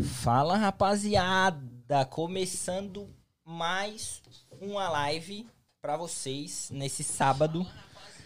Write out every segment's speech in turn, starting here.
Fala, rapaziada! Começando mais uma live pra vocês nesse sábado.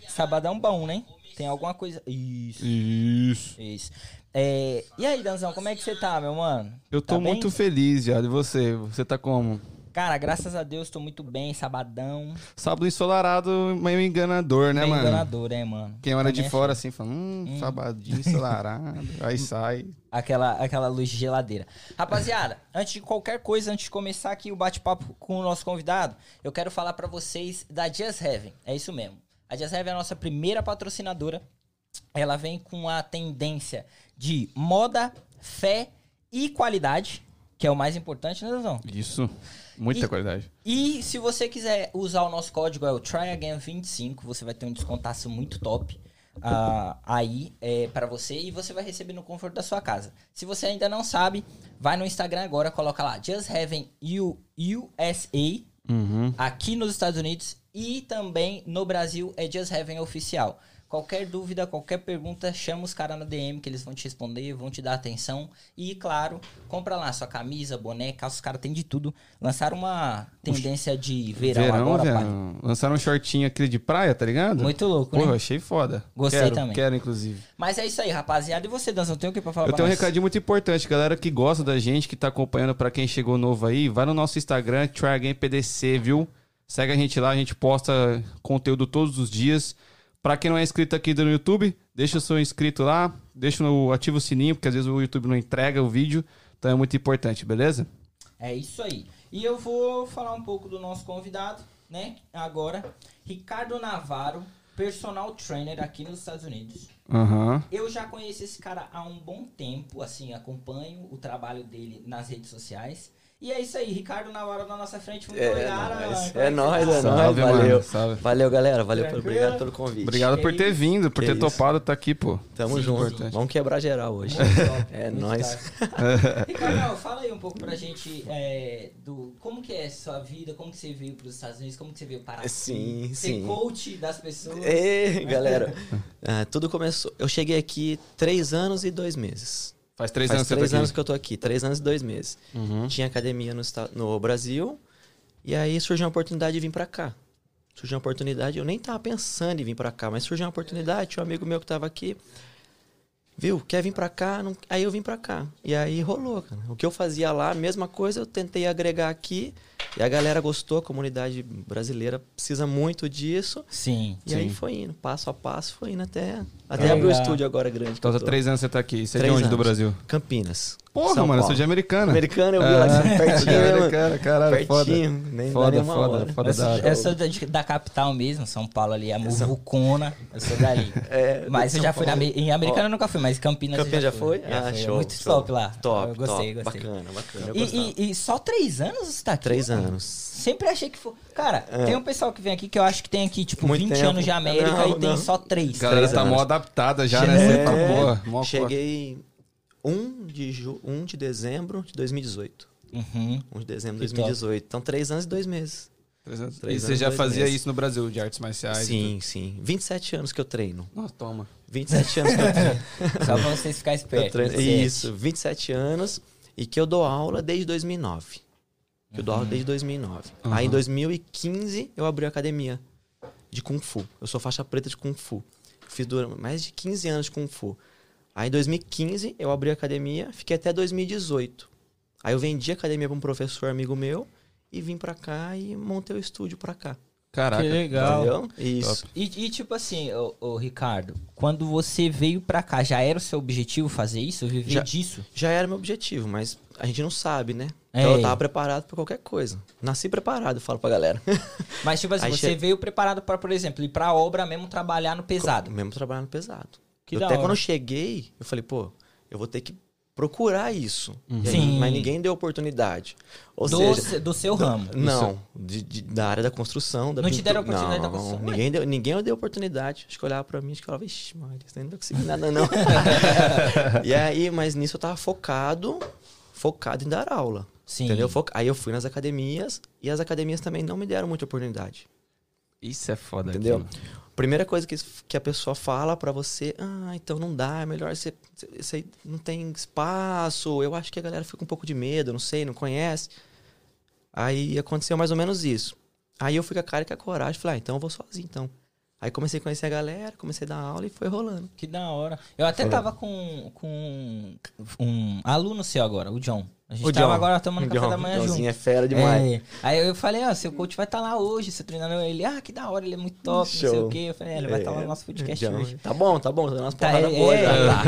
Sabadão bom, né? Tem alguma coisa. Isso, Isso. isso. É, E aí, Danzão, como é que você tá, meu mano? Eu tô Tá muito feliz já. E você? Você tá como? Cara, graças a Deus, tô muito bem, sabadão. Sábado ensolarado, meio enganador, né, bem mano? enganador, né, mano? Quem olha de Também fora assim fala, hum, sabadinho ensolarado. aí sai. Aquela, aquela luz de geladeira. Rapaziada, antes de qualquer coisa, antes de começar aqui o bate-papo com o nosso convidado, eu quero falar pra vocês da Just Heaven. É isso mesmo. A Just Heaven é a nossa primeira patrocinadora. Ela vem com a tendência de moda, fé e qualidade, que é o mais importante, né, Dazão? Isso. Muita E- qualidade. E se você quiser usar o nosso código, é o TryAgain25, você vai ter um descontaço muito top ah, aí é, para você e você vai receber no conforto da sua casa. Se você ainda não sabe, vai no Instagram agora, coloca lá Just Heaven USA Uhum. aqui nos Estados Unidos e também no Brasil é Just Heaven Oficial. Qualquer dúvida, qualquer pergunta, chama os caras na DM que eles vão te responder, vão te dar atenção. E, claro, compra lá sua camisa, boné, calça, os caras têm de tudo. Lançaram uma tendência de verão, agora, pai. viado. Lançaram um shortinho aquele de praia, tá ligado? Muito louco, Pô, né? achei foda. Gostei quero, também. Quero, inclusive. Mas é isso aí, rapaziada. E você, Danzão, tem o que pra falar Eu pra tenho um nós? recadinho muito importante, galera que gosta da gente, que tá acompanhando, pra quem chegou novo aí, vai no nosso Instagram, TryAgainPDC, viu? Segue a gente lá, a gente posta conteúdo todos os dias. Pra quem não é inscrito aqui no YouTube, deixa o seu inscrito lá, deixa no ativa o sininho, porque às vezes o YouTube não entrega o vídeo, então é muito importante, beleza? É isso aí. E eu vou falar um pouco do nosso convidado, né? Agora, Ricardo Navarro, personal trainer aqui nos Estados Unidos. Aham. Eu já conheço esse cara há um bom tempo, assim, acompanho o trabalho dele nas redes sociais. E é isso aí, Ricardo Navarro na nossa frente, muito É, obrigado. nóis. É nóis, tá? é nóis. Salve, valeu. mano. Salve. Valeu, galera. Valeu, pelo, Tranquilo? obrigado pelo convite. Obrigado por ter vindo, por Que ter isso. topado estar aqui, pô. Tamo Sim, junto. importante. Vamos quebrar geral hoje. Top, É nóis. Ricardo, fala aí um pouco pra gente é, do como que é a sua vida, como que você veio pros Estados Unidos, como que você veio parar aqui, Sim, ser sim. coach das pessoas. Ei, galera. Ah, tudo começou. Eu cheguei aqui três anos e dois meses. Faz três Faz anos que três tá anos aqui. que eu tô aqui. Três anos e dois meses. Uhum. Tinha academia no, no Brasil. E aí surgiu uma oportunidade de vir pra cá. Surgiu uma oportunidade, eu nem tava pensando em vir pra cá, mas surgiu uma oportunidade, tinha um amigo meu que tava aqui. Viu? Quer vir pra cá? Não- Aí eu vim pra cá. E aí rolou, cara. O que eu fazia lá, a mesma coisa, eu tentei agregar aqui. E a galera gostou, a comunidade brasileira precisa muito disso. Sim. E aí Sim. foi indo, passo a passo, foi indo até. Até abrir o Legal. estúdio agora grande. Então, há tô. três anos você tá aqui. Você é de onde do anos. Brasil? Campinas. Porra, São mano, eu sou Paulo. de americana. Americana, eu vi lá, Ah, pertinho, de né, mano? americana, caralho, foda. Pertinho, nem dá Foda, foda, hora. foda Eu sou, da eu sou da, de- da capital mesmo, São Paulo ali, a Muvucona, eu sou dali. É, mas eu já fui na, Paulo. Em Americana eu nunca fui, mas Campinas Campinas já foi? Já Ah, fui. É show. Muito show. top lá. Top, eu gostei, top. gostei. Bacana, bacana. E, e- e só três anos você tá aqui? Três mano? anos. Sempre achei que foi. Cara, tem um pessoal que vem aqui que eu acho que tem aqui, tipo, Muito 20 tempo. anos de América Não, e tem não. só três. A galera tá mó adaptada já, né? Você tá É, Cheguei 1 de, ju... 1 de dezembro de 2018. Uhum. 1 de dezembro de Que 2018. Então, três anos e dois meses. Três anos. Três e você anos, já fazia meses. isso no Brasil, de artes marciais? sim, sim. 27 anos que eu treino. Nossa, toma. 27 anos que eu treino. Só pra vocês ficarem espertos. treino- 27. Isso, 27 anos. E que eu dou aula desde 2009. Que eu dou aula desde 2009. Aí em 2015 eu abri a academia de Kung Fu. Eu sou faixa preta de Kung Fu. Fiz durante mais de 15 anos de Kung Fu. Aí em 2015 eu abri a academia, fiquei até 2018. Aí eu vendi a academia para um professor amigo meu e vim pra cá e montei o estúdio pra cá. Caraca. legal. Entendeu? Isso. E, e, tipo assim, ô, ô, Ricardo, quando você veio pra cá, já era o seu objetivo fazer isso? Viver Já. disso? Já era meu objetivo, mas a gente não sabe, né? É. Então eu tava preparado pra qualquer coisa. Nasci preparado, eu falo pra galera. Mas, tipo assim, Aí você che- veio preparado pra, por exemplo, ir pra obra mesmo trabalhar no pesado. Mesmo trabalhando pesado. Que Eu da até hora. quando eu cheguei, eu falei, pô, eu vou ter que procurar isso. E aí, Sim. mas ninguém deu oportunidade. Ou do, seja, se- do seu ramo. não, de- de- da área da construção, da Não te pintura. deram oportunidade da Não, construção? Ninguém deu, ninguém deu oportunidade. Acho que olhava pra mim e falava, ixi, Maria, você não vai conseguir nada, não. e aí, mas nisso eu tava focado, focado em dar aula. Sim. Entendeu? Aí eu fui nas academias e as academias também não me deram muita oportunidade. Isso é foda. Entendeu? aquilo. Primeira coisa que, que a pessoa fala pra você, ah, então não dá, é melhor você, você não tem espaço. Eu acho que a galera fica um pouco de medo, não sei, não conhece. Aí aconteceu mais ou menos isso. Aí eu fui com a cara e com a coragem, falei, ah, então eu vou sozinho, então. Aí comecei a conhecer a galera, comecei a dar aula e foi rolando. Que da hora. Eu até tava com, com um aluno seu agora, o John. A gente O tava John. agora tomando café John, da manhã Johnzinho junto. é fera demais. É. Aí eu falei, ó, seu coach vai estar lá hoje, você treinando ele. Ah, que da hora, ele é muito top, não sei Show. o quê. Eu falei, é, ele vai estar lá no nosso podcast John, hoje. Tá bom, tá bom, tá dando umas Tá, porradas é, boas é. já, tá?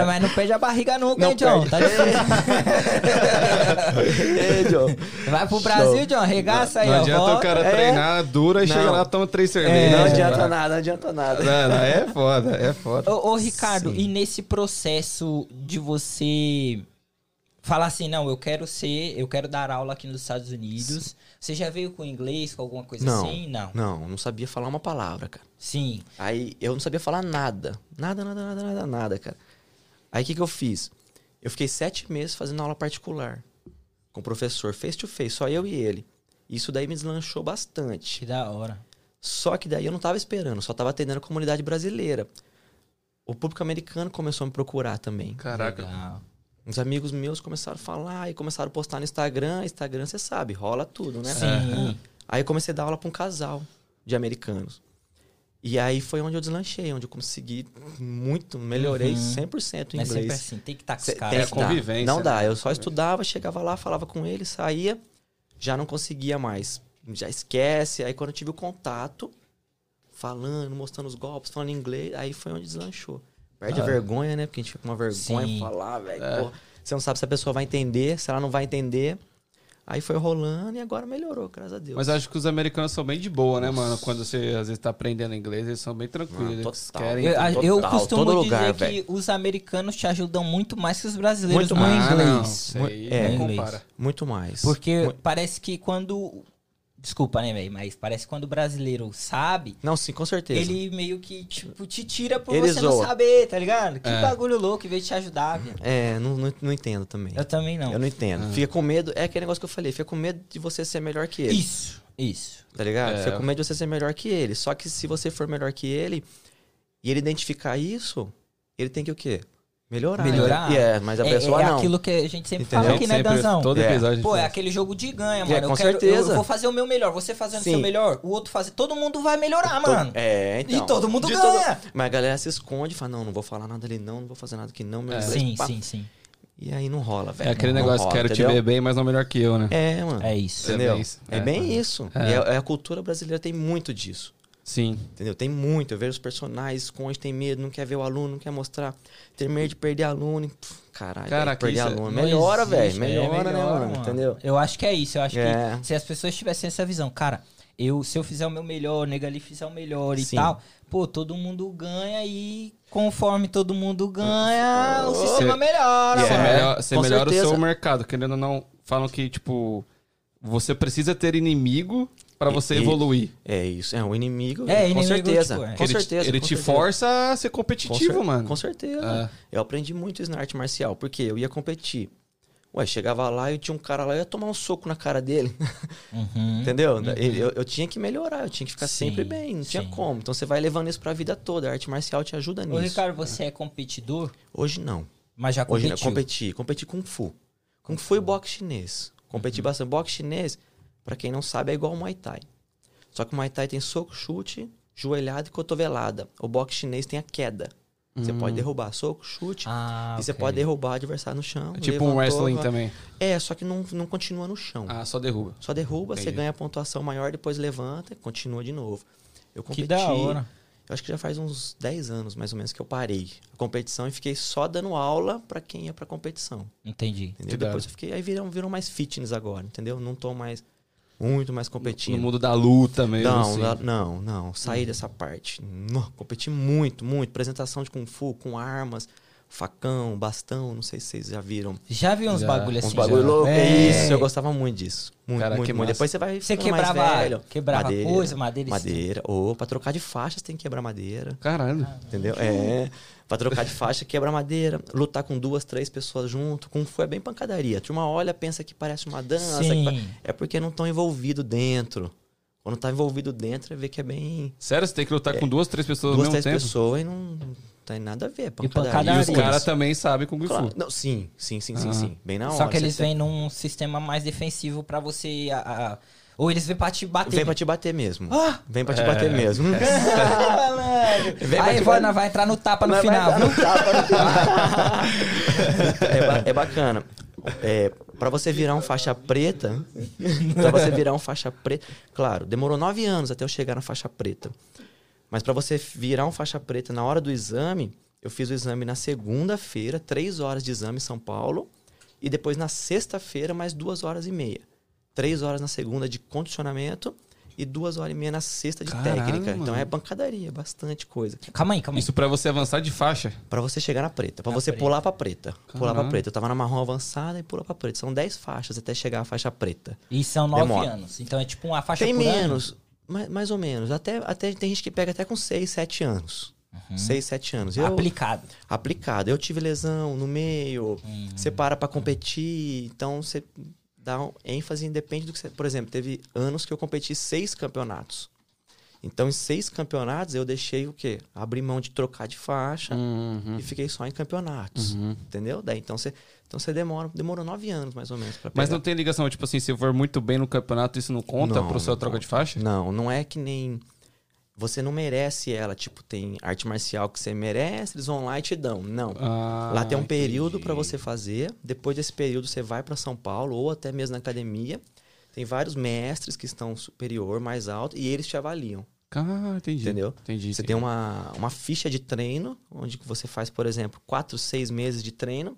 É, mas não perde a barriga nunca, Não hein, John? perde. Tá difícil. Ei, John. Vai pro Brasil, Show. John, arregaça aí, Não ó. adianta volta. o cara É. treinar dura e Não. chega lá toma três É. cervejas. Não né? adianta nada, não adianta nada. Não, não, é foda, é foda. Ô, ô, Ricardo, Sim. e nesse processo de você falar assim, não, eu quero ser, eu quero dar aula aqui nos Estados Unidos. Você já veio com inglês, com alguma coisa Não. assim? Não. Não, não sabia falar uma palavra, cara. Sim. Aí eu não sabia falar nada. Nada, nada, nada, nada, nada, cara. Aí o que, que eu fiz? Eu fiquei sete meses fazendo aula particular. Com o professor, face to face, só eu e ele. Isso daí me deslanchou bastante. Que da hora. Só que daí eu não tava esperando, só tava atendendo a comunidade brasileira. O público americano começou a me procurar também. Caraca. Legal. Uns amigos meus começaram a falar e começaram a postar no Instagram. Instagram, você sabe, rola tudo, né? Sim. Aí eu comecei a dar aula pra um casal de americanos. E aí foi onde eu deslanchei, onde eu consegui muito, melhorei Uhum. 100% o Mas sempre inglês. assim, tem que estar com Cê- os caras. É convivência, Não dá, né? eu só estudava, chegava lá, falava com ele, saía, já não conseguia mais. Já esquece. Aí quando eu tive o contato, falando, mostrando os golpes, falando inglês, aí foi onde deslanchou. Perde a vergonha, né? Porque a gente fica com uma vergonha Sim. de falar, velho. É. Você não sabe se a pessoa vai entender, se ela não vai entender. Aí foi rolando e agora melhorou, graças a Deus. Mas acho que os americanos são bem de boa, né, mano? Quando você às vezes tá aprendendo inglês, eles são bem tranquilos. Ah, eles total. querem. Eu, a- eu Total, costumo todo dizer lugar, que velho. os americanos te ajudam muito mais que os brasileiros Muito no mais. Ah, não, inglês. aí É. não Inglês. compara. Muito mais. Porque Mu- parece que quando. Desculpa, né, velho? Mas parece que quando o brasileiro sabe, Não, sim, com certeza. ele meio que, tipo, te tira por Ele você não zoa. saber, tá ligado? Que É. bagulho louco, em vez de te ajudar, velho. É, não, não, não entendo também. Eu também não. Eu não entendo. Ah. Fica com medo. É aquele negócio que eu falei. Fica com medo de você ser melhor que ele. Isso, isso. Tá ligado? É. Fica com medo de você ser melhor que ele. Só que se você for melhor que ele e ele identificar isso, ele tem que o quê? Melhorar. Melhorar. E é, mas a é, pessoa é não. aquilo que a gente sempre Entendeu? fala aqui, né, Danzão? Todo É. episódio. Pô, é aquele jogo de ganha, É, mano. eu, com quero, certeza. eu vou fazer o meu melhor. Você fazendo o seu melhor, o outro fazer. Todo mundo vai melhorar, mano. É, então. E todo mundo De ganha. Mas a galera se esconde e fala, não, não vou falar nada ali não, não vou fazer nada aqui não. Meu É. Sim, pá. sim, sim. E aí não rola, velho. É aquele Não negócio, rola, quero te entendeu? ver bem, mas não melhor que eu, né? É, mano. É isso. É Entendeu? bem isso. É, É. bem isso. É. E a, a cultura brasileira tem muito disso. Sim. Entendeu? Tem muito. Eu vejo os personagens, esconde, tem medo, não quer ver o aluno, não quer mostrar. Tem medo de perder aluno. e, pff, Caralho, Cara, perder é- aluno. Melhora, velho. é, Melhora, né, melhora, mano? Entendeu? Eu acho que é isso. Eu acho É. que se as pessoas tivessem essa visão, cara, eu, se eu fizer o meu melhor, o nega ali fizer o melhor e Sim. tal, pô, todo mundo ganha e conforme todo mundo ganha, o Cê- sistema melhora, Você, É, mano. melhor, você com melhora o seu mercado, querendo ou não. Falam que, tipo, você precisa ter inimigo pra você E- evoluir. É isso. É um inimigo. É, com inimigo, certeza. tipo, é. Com ele te- certeza. ele com te certeza. força a ser Com competitivo, cer- mano. Com certeza. É. Eu aprendi muito isso na arte marcial, porque eu ia competir. Ué, chegava lá e tinha um cara lá, eu ia tomar um soco na cara dele. Uhum. Entendeu? Eu, eu tinha que melhorar, eu tinha que ficar Sim, sempre bem, não tinha sim. como. Então você vai levando isso pra vida toda. A arte marcial te ajuda Ô, nisso. Ricardo, você é competidor, Hoje não. mas já Hoje competiu. não. Competi, competi Kung Fu. Kung Fu e boxe chinês. Competi bastante. Boxe chinês, pra quem não sabe, é igual ao Muay Thai. Só que o Muay Thai tem soco, chute, joelhada e cotovelada. O boxe chinês tem a queda. Você pode derrubar soco, chute, Ah, e você ok. pode derrubar o adversário no chão. É tipo um wrestling vai- também. É, só que não, não continua no chão. Ah, só derruba. Só derruba, você Entendi. ganha a pontuação maior, depois levanta e continua de novo. Eu Que competi. da hora. Eu acho que já faz uns 10 anos, mais ou menos, que eu parei a competição e fiquei só dando aula pra quem ia pra competição. Entendi. Entendeu? Que Depois eu fiquei. Aí viram, viram mais fitness agora, entendeu? Não tô mais. Muito mais No competindo. mundo da luta mesmo. não, assim. não, não, não. Saí dessa parte. Não, competi muito, muito. Apresentação de Kung Fu com armas, facão, bastão, não sei se vocês já viram. Já vi uns Já. bagulho Uns assim. bagulho já. louco. É. Isso, eu gostava muito disso. Muito, Cara, muito, que muito. massa. Depois você vai Você ficando mais quebrava, velho. quebrava Madeira, coisa, madeira Madeira. Ou pra trocar de faixa, você tem que quebrar madeira. Caralho. Entendeu? É. Pra trocar de faixa, quebra madeira. Lutar com duas, três pessoas junto. Kung Fu é bem pancadaria. A turma olha, pensa que parece uma dança. Pa- É porque não estão envolvidos dentro. Quando tá envolvido dentro, vê que é bem. Sério, você tem que lutar com duas, três pessoas Duas, ao mesmo três tempo? pessoas e não, não tem nada a ver. é pancadaria. pancadaria. E os caras também sabem com o Kung Fu. Claro. Não, sim, sim, sim, sim, Ah. sim. Bem na hora. Só que eles vêm num sistema mais defensivo pra você. a- a- ou eles vêm pra te bater. Vem pra te bater mesmo. Ah! Vem pra te É. bater mesmo. Ah, malandro. Vem pra Aí, te Ivana, bater. vai entrar no tapa no Mas vai final, dar viu? no tapa no final. é, é bacana. É, para você virar um faixa preta, para você virar um faixa preta, claro, demorou nove anos até eu chegar na faixa preta. Mas para você virar um faixa preta na hora do exame, eu fiz o exame na segunda-feira, três horas de exame em São Paulo, e depois na sexta-feira mais duas horas e meia, três horas na segunda de condicionamento e duas horas e meia na sexta de Caralho, técnica. Então mano. é pancadaria, bastante coisa. Calma aí, calma aí. Isso pra você avançar de faixa. Pra você chegar na preta, pra Na você preta. pular pra preta. Pular pra Caralho. preta. Eu tava na marrom avançada e pula pra preta. São 10 faixas até chegar à faixa preta. E são nove Demora. anos. Então é tipo uma faixa Tem por ano. menos, mais, mais ou menos. Até, até tem gente que pega até com 6, 7 anos. 6, 7 anos. Eu, Aplicado. aplicado. Eu tive lesão no meio, Uhum. você para pra competir, então você dá um ênfase, independe do que você. Por exemplo, teve anos que eu competi seis campeonatos. Então, em seis campeonatos, eu deixei o quê? Abri mão de trocar de faixa Uhum. e fiquei só em campeonatos. Uhum. Entendeu? Daí então você então você demora, demorou nove anos mais ou menos pra pegar. Mas não tem ligação, tipo assim, se for muito bem no campeonato, isso não conta pro seu troca de faixa? Não, não é que nem você não merece ela, tipo, tem arte marcial que você merece, eles vão lá e te dão. Não. Ah, lá tem um período pra você fazer. Depois desse período você vai pra São Paulo ou até mesmo na academia. Tem vários mestres que estão superior, mais alto e eles te avaliam. Ah, entendi. Entendeu? Entendi. Você entendi. tem uma, uma ficha de treino, onde você faz, por exemplo, quatro, seis meses de treino,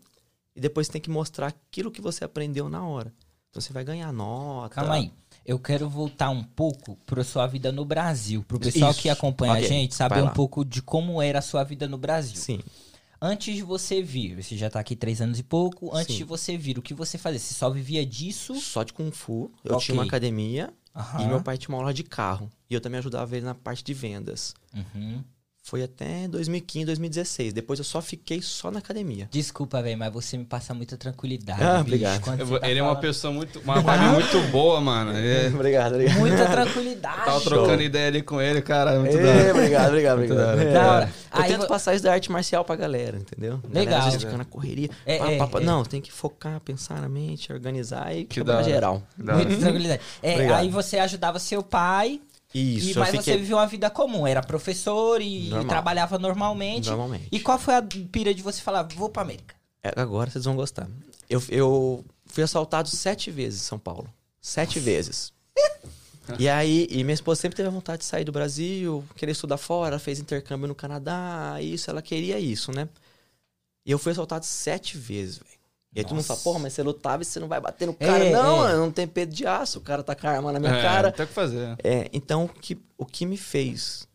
e depois tem que mostrar aquilo que você aprendeu na hora. Então você vai ganhar nota. Calma aí. Eu quero voltar um pouco pra sua vida no Brasil. Pro pessoal Isso. que acompanha Ok, a gente saber um pouco de como era a sua vida no Brasil. Sim. Antes de você vir, você já tá aqui três anos e pouco. Antes Sim. de você vir, o que você fazia? Você só vivia disso? Só de Kung Fu. Eu Ok. tinha uma academia e meu pai tinha uma aula de carro. E eu também ajudava ele na parte de vendas. Uhum. Foi até 2015, 2016. Depois eu só fiquei só na academia. Desculpa, velho, mas você me passa muita tranquilidade. Ah, bicho, obrigado. Eu vou- tá ele é uma falando. pessoa muito. Uma vibe muito boa, mano. É, obrigado, obrigado. Muita tranquilidade. tava trocando ideia ali com ele, cara. Muito da É, hora. obrigado, obrigado, Muito obrigado. da hora. É. Hora. Eu Aí tento vo- passar isso da arte marcial pra galera, entendeu? A galera, Legal. às vezes fica na correria. É, Pá, é, pá, pá. é. Não, tem que focar, pensar na mente, organizar e Que hora. geral. Muita tranquilidade. É, aí você ajudava seu pai, Isso, e, mas fiquei... você viveu uma vida comum. Era professor e Normal. trabalhava normalmente. Normalmente. E qual foi a pira de você falar, vou pra América? É, Agora vocês vão gostar. Eu, eu fui assaltado sete vezes em São Paulo. Sete vezes. E aí, e minha esposa sempre teve a vontade de sair do Brasil, querer estudar fora, fez intercâmbio no Canadá, isso, ela queria isso, né? E eu fui assaltado sete vezes, velho. E aí todo mundo fala, porra, mas você lutava e você não vai bater no cara. É, não, é. não tem pedo de aço, o cara tá com a arma na minha É, cara. Tem o que fazer. É, então, o que, o que me fez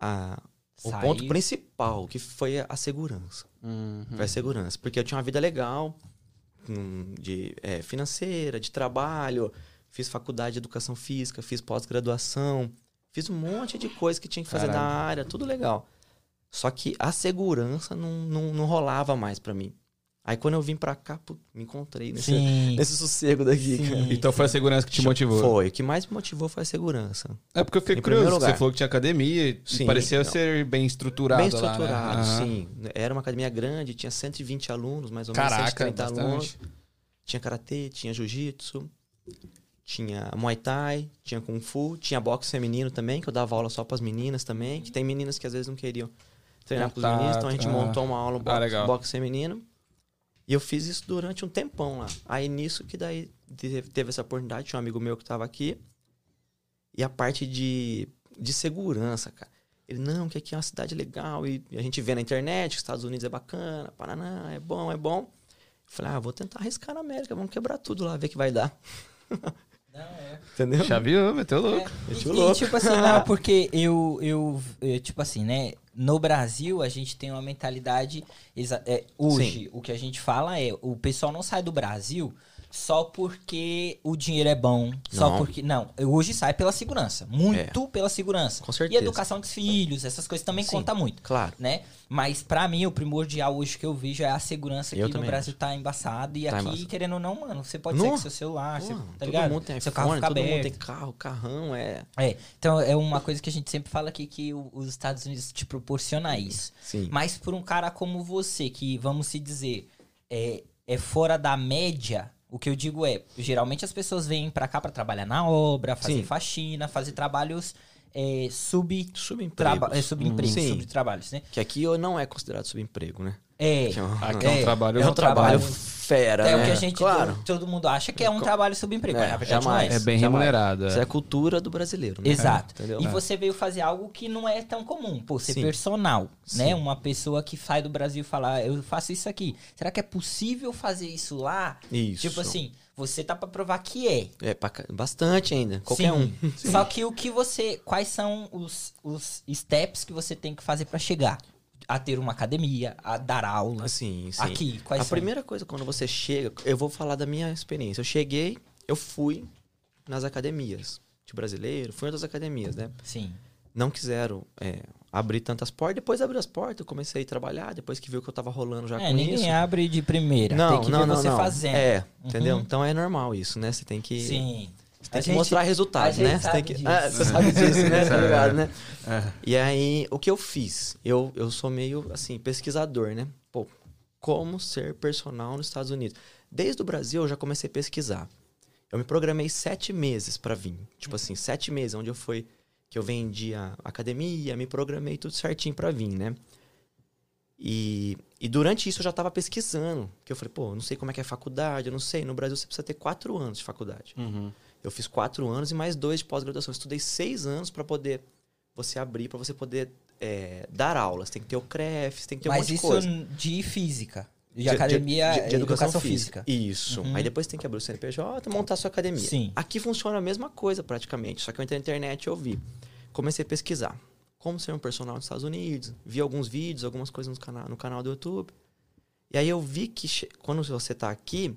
a, o Sair. ponto principal, que foi a, segurança. Uhum. Foi a segurança. Porque eu tinha uma vida legal, hum, de é, financeira, de trabalho, fiz faculdade de educação física, fiz pós-graduação, fiz um monte de coisa que tinha que fazer Caralho. na área, tudo legal. Só que a segurança não, não, não rolava mais pra mim. Aí quando eu vim pra cá, pô, me encontrei nesse, Sim. nesse sossego daqui, Sim. cara. Então foi a segurança que te motivou. Foi. O que mais me motivou foi a segurança. É porque eu fiquei Em curioso. Você falou que tinha academia e Sim, parecia não. ser bem estruturado. Bem lá, né? estruturado, sim. Era uma academia grande, tinha 120 alunos, mais ou menos Caraca, 130 alunos. bastante. Tinha karatê, tinha jiu-jitsu, tinha muay thai, tinha kung fu, tinha boxe feminino também, que eu dava aula só pras meninas também, que tem meninas que às vezes não queriam treinar com os Contato, meninos, então a gente ah. montou uma aula Ah, boxe, legal. boxe feminino. E eu fiz isso durante um tempão lá. Aí nisso que daí teve essa oportunidade, tinha um amigo meu que tava aqui. E a parte de, de segurança, cara. Ele, não, que aqui é uma cidade legal. E a gente vê na internet que os Estados Unidos é bacana, Paraná, é bom, é bom. Eu falei, ah, vou tentar arriscar na América, vamos quebrar tudo lá, ver que vai dar. Não, é. Entendeu? Chaveou, meteu louco. É, Meti e, o e, louco. tipo assim, não, porque eu, eu, eu, tipo assim, né? No Brasil, a gente tem uma mentalidade. é, hoje, o que a gente fala é: o pessoal não sai do Brasil só porque o dinheiro é bom, só Não. porque. Não, hoje sai pela segurança. Muito pela segurança. Com E certeza. educação dos filhos, essas coisas também Sim. conta muito. Claro. Né? Mas pra mim, o primordial hoje que eu vejo é a segurança Eu que no Brasil tá embaçado. E Tá aqui, embaçado. querendo ou não, mano, você pode Não. sair com seu celular, você, Pô, tá todo ligado? mundo tem seu iPhone, carro fica todo aberto. mundo tem carro, carrão, é. É, então é uma coisa que a gente sempre fala aqui que os Estados Unidos te proporciona isso. Sim. Mas por um cara como você, que vamos se dizer, é, é fora da média, o que eu digo é, geralmente as pessoas vêm pra cá pra trabalhar na obra, fazer Sim. faxina, fazer trabalhos é, sub Subempregos. traba, é, subempregos, Sim. subtrabalhos, né? Que aqui não é considerado subemprego, né? É, Que é um- Aqui é um trabalho. É um trabalho trabalho. fera, é né? o que a gente, Claro. todo mundo acha que é um trabalho subemprego, É, mas na verdade jamais. não É bem remunerado. Isso é. é cultura do brasileiro, né? Exato. E É. você veio fazer algo que não é tão comum, pô, ser Sim. personal, né? Sim. Uma pessoa que sai do Brasil e fala, "Ah, eu faço isso aqui. Será que é possível fazer isso lá? Isso. Tipo assim, você tá pra provar que é. É, bastante ainda. Qualquer Sim. um. Só que o que você, quais são os, os steps que você tem que fazer pra chegar a ter uma academia, a dar aulas? Assim, sim. Aqui, quais a são? primeira coisa, quando você chega, eu vou falar da minha experiência. Eu cheguei, eu fui nas academias de brasileiro, fui em outras academias, né? Sim. Não quiseram é, abrir tantas portas. Depois abriu as portas, eu comecei a trabalhar, depois que viu que eu tava rolando já É, com ninguém isso. abre de primeira. Não, tem que não, ver não, você não. fazendo. É, entendeu? Uhum. Então é normal isso, né? Você tem que, Sim. Você tem A que gente- mostrar resultados, a né? Você tem sabe que, disso. Ah, você sabe disso, né? Tá É. ligado, né? É. E aí, o que eu fiz? Eu, eu sou meio, assim, pesquisador, né? Pô, como ser personal nos Estados Unidos. Desde o Brasil, eu já comecei a pesquisar. Eu me programei sete meses pra vir. Tipo assim, sete meses, onde eu fui... Que eu vendia academia, me programei tudo certinho pra vir, né? E, e durante isso eu já tava pesquisando. Que eu falei, pô, não sei como é que é faculdade, eu não sei. No Brasil você precisa ter quatro anos de faculdade. Uhum. Eu fiz quatro anos e mais dois de pós-graduação. Estudei seis anos para poder você abrir, para você poder é, dar aulas. Tem que ter o CREF, tem que ter um Mas monte de isso coisa. de física. De, academia de, é educação, física. Isso. Uhum. Aí depois tem que abrir o CNPJ e montar a sua academia. Sim. Aqui funciona a mesma coisa praticamente, só que eu entrei na internet e eu vi. Comecei a pesquisar como ser um personal nos Estados Unidos, vi alguns vídeos, algumas coisas no canal, no canal do YouTube. E aí eu vi que quando você tá aqui,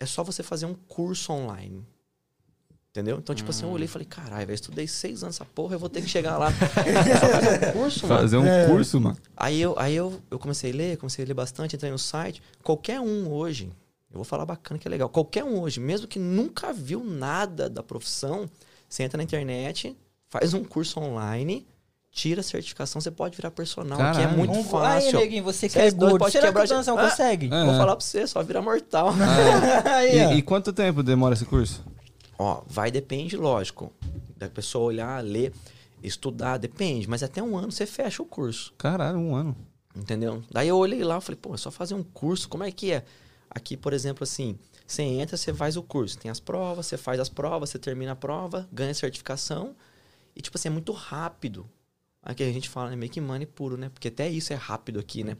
é só você fazer um curso online. Entendeu? Então, tipo assim, eu olhei e falei, caralho, velho, estudei seis anos essa porra, eu vou ter que chegar lá. É só fazer um curso, mano. Fazer um curso, mano. Aí eu, aí eu, eu comecei a ler, comecei a ler bastante, entrei no site. Qualquer um hoje, eu vou falar bacana que é legal. Qualquer um hoje, mesmo que nunca viu nada da profissão, você entra na internet, faz um curso online, tira a certificação, você pode virar personal, que é Caralho. muito Um- Aí, fácil. neguinho, você que Cê é é doido, gordo, pode será quebrar que o de- Danzão Ah, consegue? é. Vou falar pra você, só vira mortal. Aí, ó. E, e quanto tempo demora esse curso? Ó, vai depende, lógico. Da pessoa olhar, ler, estudar, depende. Mas até um ano você fecha o curso. Caralho, um ano. Entendeu? Daí eu olhei lá e falei, pô, é só fazer um curso, como é que é? Aqui, por exemplo, assim, você entra, você faz o curso, tem as provas, você faz as provas, você termina a prova, ganha certificação. E, tipo assim, é muito rápido. Aqui a gente fala, né, make money puro, né? Porque até isso é rápido aqui, né?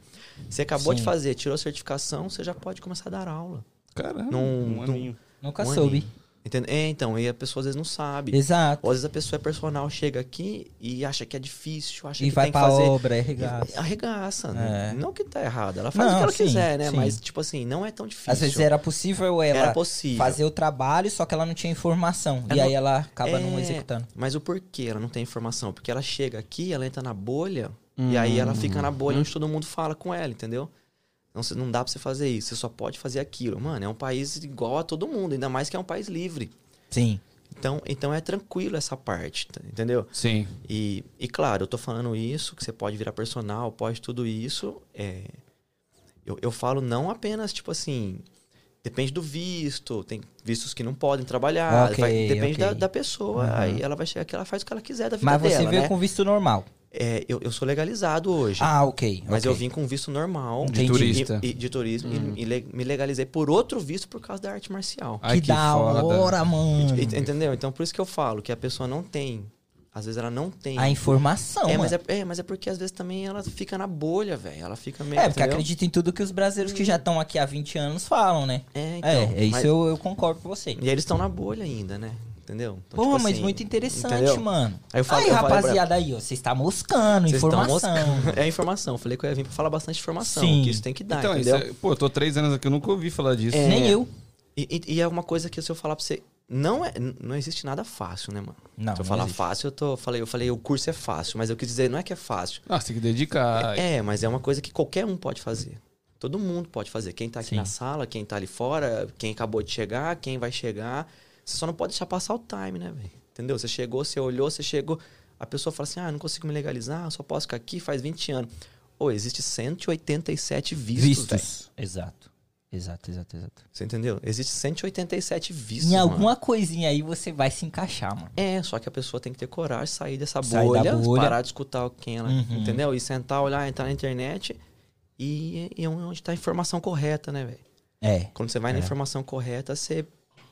Você acabou de Sim. fazer, tirou a certificação, você já pode começar a dar aula. Caralho, Num- um num- aninho. Nunca Um soube. aninho. Entende? É, então, e a pessoa às vezes não sabe. Exato. Ou às vezes a pessoa é personal, chega aqui e acha que é difícil, acha E que vai tem que fazer. obra, é. E Arregaça, né? É. Não que tá errado. Ela faz Não, o que ela sim, quiser, né? sim. Mas, tipo assim, não é tão difícil. Às vezes era possível ela Era possível. fazer o trabalho, só que ela não tinha informação. É, e não- aí ela acaba não É, executando. Mas o porquê ela não tem informação? Porque ela chega aqui, ela entra na bolha, e aí ela fica na bolha onde todo mundo fala com ela, entendeu? Não, você- não dá pra você fazer isso, você só pode fazer aquilo. Mano, é um país igual a todo mundo, ainda mais que é um país livre. Sim. Então, então é tranquilo essa parte, tá- entendeu? Sim. E, e claro, eu tô falando isso, que você pode virar personal, pode tudo isso. É, eu, eu falo não apenas, tipo assim, depende do visto, tem vistos que não podem trabalhar, Ok, vai- depende ok. da, da pessoa. Uhum. Aí ela vai chegar aqui, ela faz o que ela quiser da vida Mas você dela, veio né? com visto normal. É, eu, eu sou legalizado hoje. Ah, ok. Mas ok. eu vim com visto normal. De Entendi. turista. E, e- de turismo. Hum. E, e me legalizei por outro visto por causa da arte marcial. Ai, que, da foda. hora, mano. E- entendeu? Então por isso que eu falo que a pessoa não tem. Às vezes ela não tem. A informação, É mas é, é, mas é porque às vezes também ela fica na bolha, velho. Ela fica meio. É, porque entendeu? acredita em tudo que os brasileiros que já estão aqui há 20 anos falam, né? É, então, é, é isso mas- eu, eu concordo com você. E eles estão na bolha ainda, né? Entendeu? Então, Pô, tipo mas assim, muito interessante, entendeu? mano. Aí eu falo- aí, eu pra- rapaziada, aí, ó, você está moscando, estão informação. moscando. É informação. Eu falei que eu ia vir pra falar bastante informação. Sim. Que isso tem que dar, Então, isso entendeu? é- pô, eu tô três anos aqui, eu nunca ouvi falar disso. É. Nem eu. E, e- e é uma coisa que se eu falar pra você, não, é, não existe nada fácil, né, mano? Não, se eu não falar existe. fácil, eu, tô, falei, eu falei, o curso é fácil, mas eu quis dizer, não é que é fácil. Ah, você tem que dedicar. É, mas é uma coisa que qualquer um pode fazer. Todo mundo pode fazer. Quem tá aqui Sim. na sala, quem tá ali fora, quem acabou de chegar, quem vai chegar. Você só não pode deixar passar o time, né, velho? Entendeu? Você chegou, você olhou, você chegou. A pessoa fala assim: ah, não consigo me legalizar, eu só posso ficar aqui faz 20 anos. Ou existe 187 vistos, velho. Vistos. Exato. Exato, exato, exato. Você entendeu? Existe 187 vistos. Em mano. alguma coisinha aí você vai se encaixar, mano. É, só que a pessoa tem que ter coragem de sair dessa Sair da bolha, bolha. parar de escutar quem ela. Uhum. Entendeu? E sentar, olhar, entrar na internet e, e onde tá a informação correta, né, velho? É. Quando você vai na É. informação correta, você,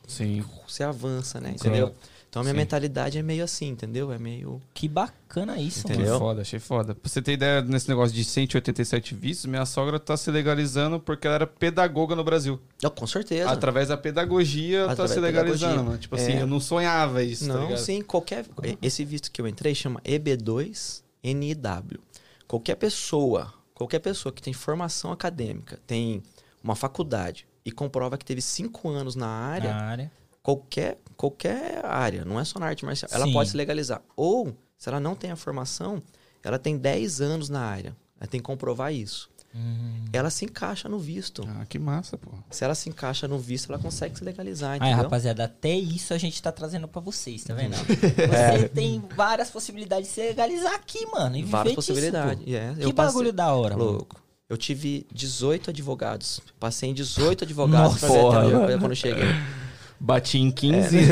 Sim. você avança, né? Entendeu? Então a minha Sim. mentalidade é meio assim, entendeu? É meio. Que bacana isso, Entendeu? mano. Achei foda, achei foda. Pra você ter ideia nesse negócio de 187 vistos, minha sogra tá se legalizando porque ela era pedagoga no Brasil. Não, com certeza. Através da pedagogia, ela tá Através se da legalizando, mano. Tipo É. assim, eu não sonhava isso, tá Não, ligado? sim, qualquer. Esse visto que eu entrei chama EB2NIW. Qualquer pessoa, qualquer pessoa que tem formação acadêmica, tem uma faculdade e comprova que teve cinco anos na área, Na área. qualquer, qualquer área, não é só na arte marcial, ela Sim. pode se legalizar. Ou, se ela não tem a formação, ela tem 10 anos na área. Ela tem que comprovar isso. Hum. Ela se encaixa no visto. Ah, que massa, pô. Se ela se encaixa no visto, ela consegue se legalizar, Aí, entendeu? rapaziada, até isso a gente tá trazendo pra vocês, tá vendo? É. Você tem várias possibilidades de se legalizar aqui, mano. E Várias disso, possibilidades. pô. é. Que Eu passei- bagulho da hora, mano. Eu tive 18 advogados. Passei em 18 advogados Nossa, porra. quando eu cheguei. Bati em 15.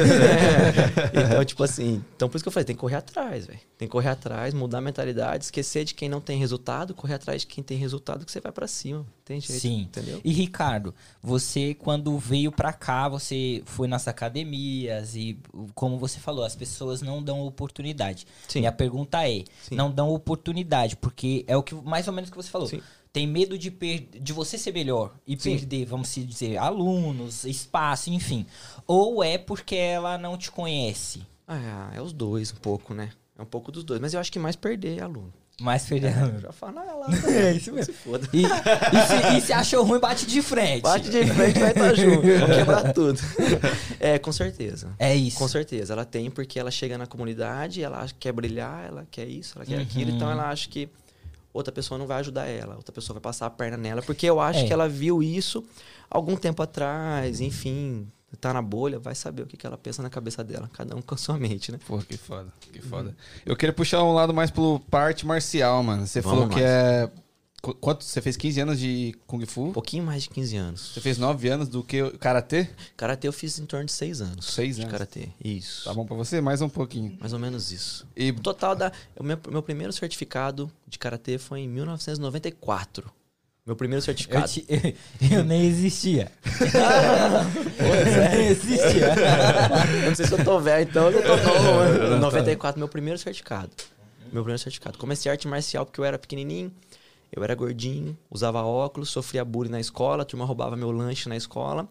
É. Então, tipo assim, então por isso que eu falei, tem que correr atrás, velho. Tem que correr atrás, mudar a mentalidade, esquecer de quem não tem resultado, correr atrás de quem tem resultado que você vai pra cima. Tem jeito, Sim. entendeu? E Ricardo, você quando veio pra cá, você foi nas academias e como você falou, as pessoas não dão oportunidade. Sim. Minha pergunta é, Sim. não dão oportunidade, porque é o que mais ou menos que você falou. Sim. Tem medo de, de você ser melhor e Sim. perder, vamos se dizer, alunos, espaço, enfim. Ou é porque ela não te conhece. Ah, é os dois um pouco, né? É um pouco dos dois. Mas eu acho que mais perder é aluno. Mas perder. É, já fala ah, lá. É isso mesmo. Se foda. E, e, se, e se achou ruim, bate de frente. Bate de frente, vai estar junto. Vamos quebrar tudo. É, com certeza. É isso. Com certeza, ela tem porque ela chega na comunidade, ela quer brilhar, ela quer isso, ela quer Uhum. aquilo, então ela acha que outra pessoa não vai ajudar ela, outra pessoa vai passar a perna nela, porque eu acho É. que ela viu isso algum tempo atrás, enfim, tá na bolha, vai saber o que, que ela pensa na cabeça dela, cada um com a sua mente, né? Pô, que foda, que foda. Eu queria puxar um lado mais pro parte marcial, mano. Você Vamos falou que nós. é. Qu- Quanto? Você fez 15 anos de Kung Fu? Um pouquinho mais de 15 anos. Você fez 9 anos do que Karatê? Karatê eu fiz em torno de 6 anos. Seis de anos. Karatê, isso. Tá bom pra você? Mais um pouquinho. Mais ou menos isso. E O total da. O meu, meu primeiro certificado de karatê foi em 1994. Meu primeiro Eu, certificado. te- eu nem existia. eu nem existia. Eu não sei se eu tô velho, então eu tô novo. né? 94, meu primeiro certificado. Meu primeiro certificado. Comecei arte marcial porque eu era pequenininho, eu era gordinho, usava óculos, sofria bullying na escola, a turma roubava meu lanche na escola.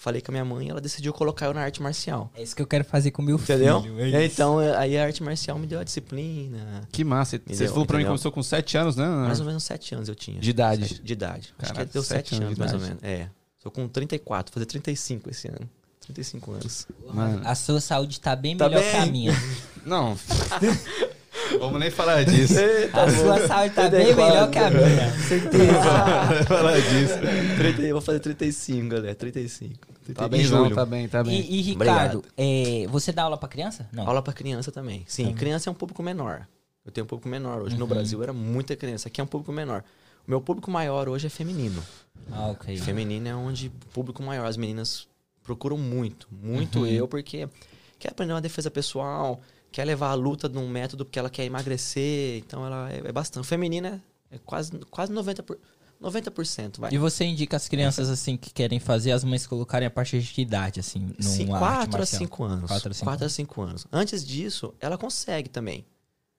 Falei com a minha mãe, ela decidiu colocar eu na arte marcial. É isso que eu quero fazer com meu Entendeu? filho. é isso. então, aí a arte marcial me deu a disciplina. que massa. Você Entendeu? falou pra mim que Entendeu? começou com 7 anos, né? Mais ou menos 7 anos eu tinha. De idade. Sete- de idade. Acho Caralho, que deu sete 7 anos anos, mais ou menos. É. Tô com 34, fazer 35 esse ano. 35 anos. Mano. A sua saúde tá bem Tá melhor bem. que a minha. Não. Vamos nem falar disso. a sua saúde tá bem 34. melhor que a minha. Certeza. falar disso. 30, eu vou fazer 35, galera. 35. Tá bem, Em julho. Tá bem, tá bem. E, e, Ricardo, é, você dá aula pra criança? Não. Aula pra criança também. Sim, criança é um público menor. Eu tenho um público menor. Hoje no Uhum. Brasil era muita criança. Aqui é um público menor. O meu público maior hoje é feminino. Ah, ok. Feminino é onde o público maior, as meninas procuram muito, muito Uhum. eu, porque quer aprender uma defesa pessoal, quer levar a luta num método porque ela quer emagrecer. Então ela é, é bastante. Feminina é, é quase, quase 90%. Por, 90%, vai. E você indica as crianças assim que querem fazer as mães colocarem a partir de que idade, assim, numa Sim, arte 4 a marcial? 5 anos. Quatro a cinco 4 a 5 anos. Antes disso, ela consegue também.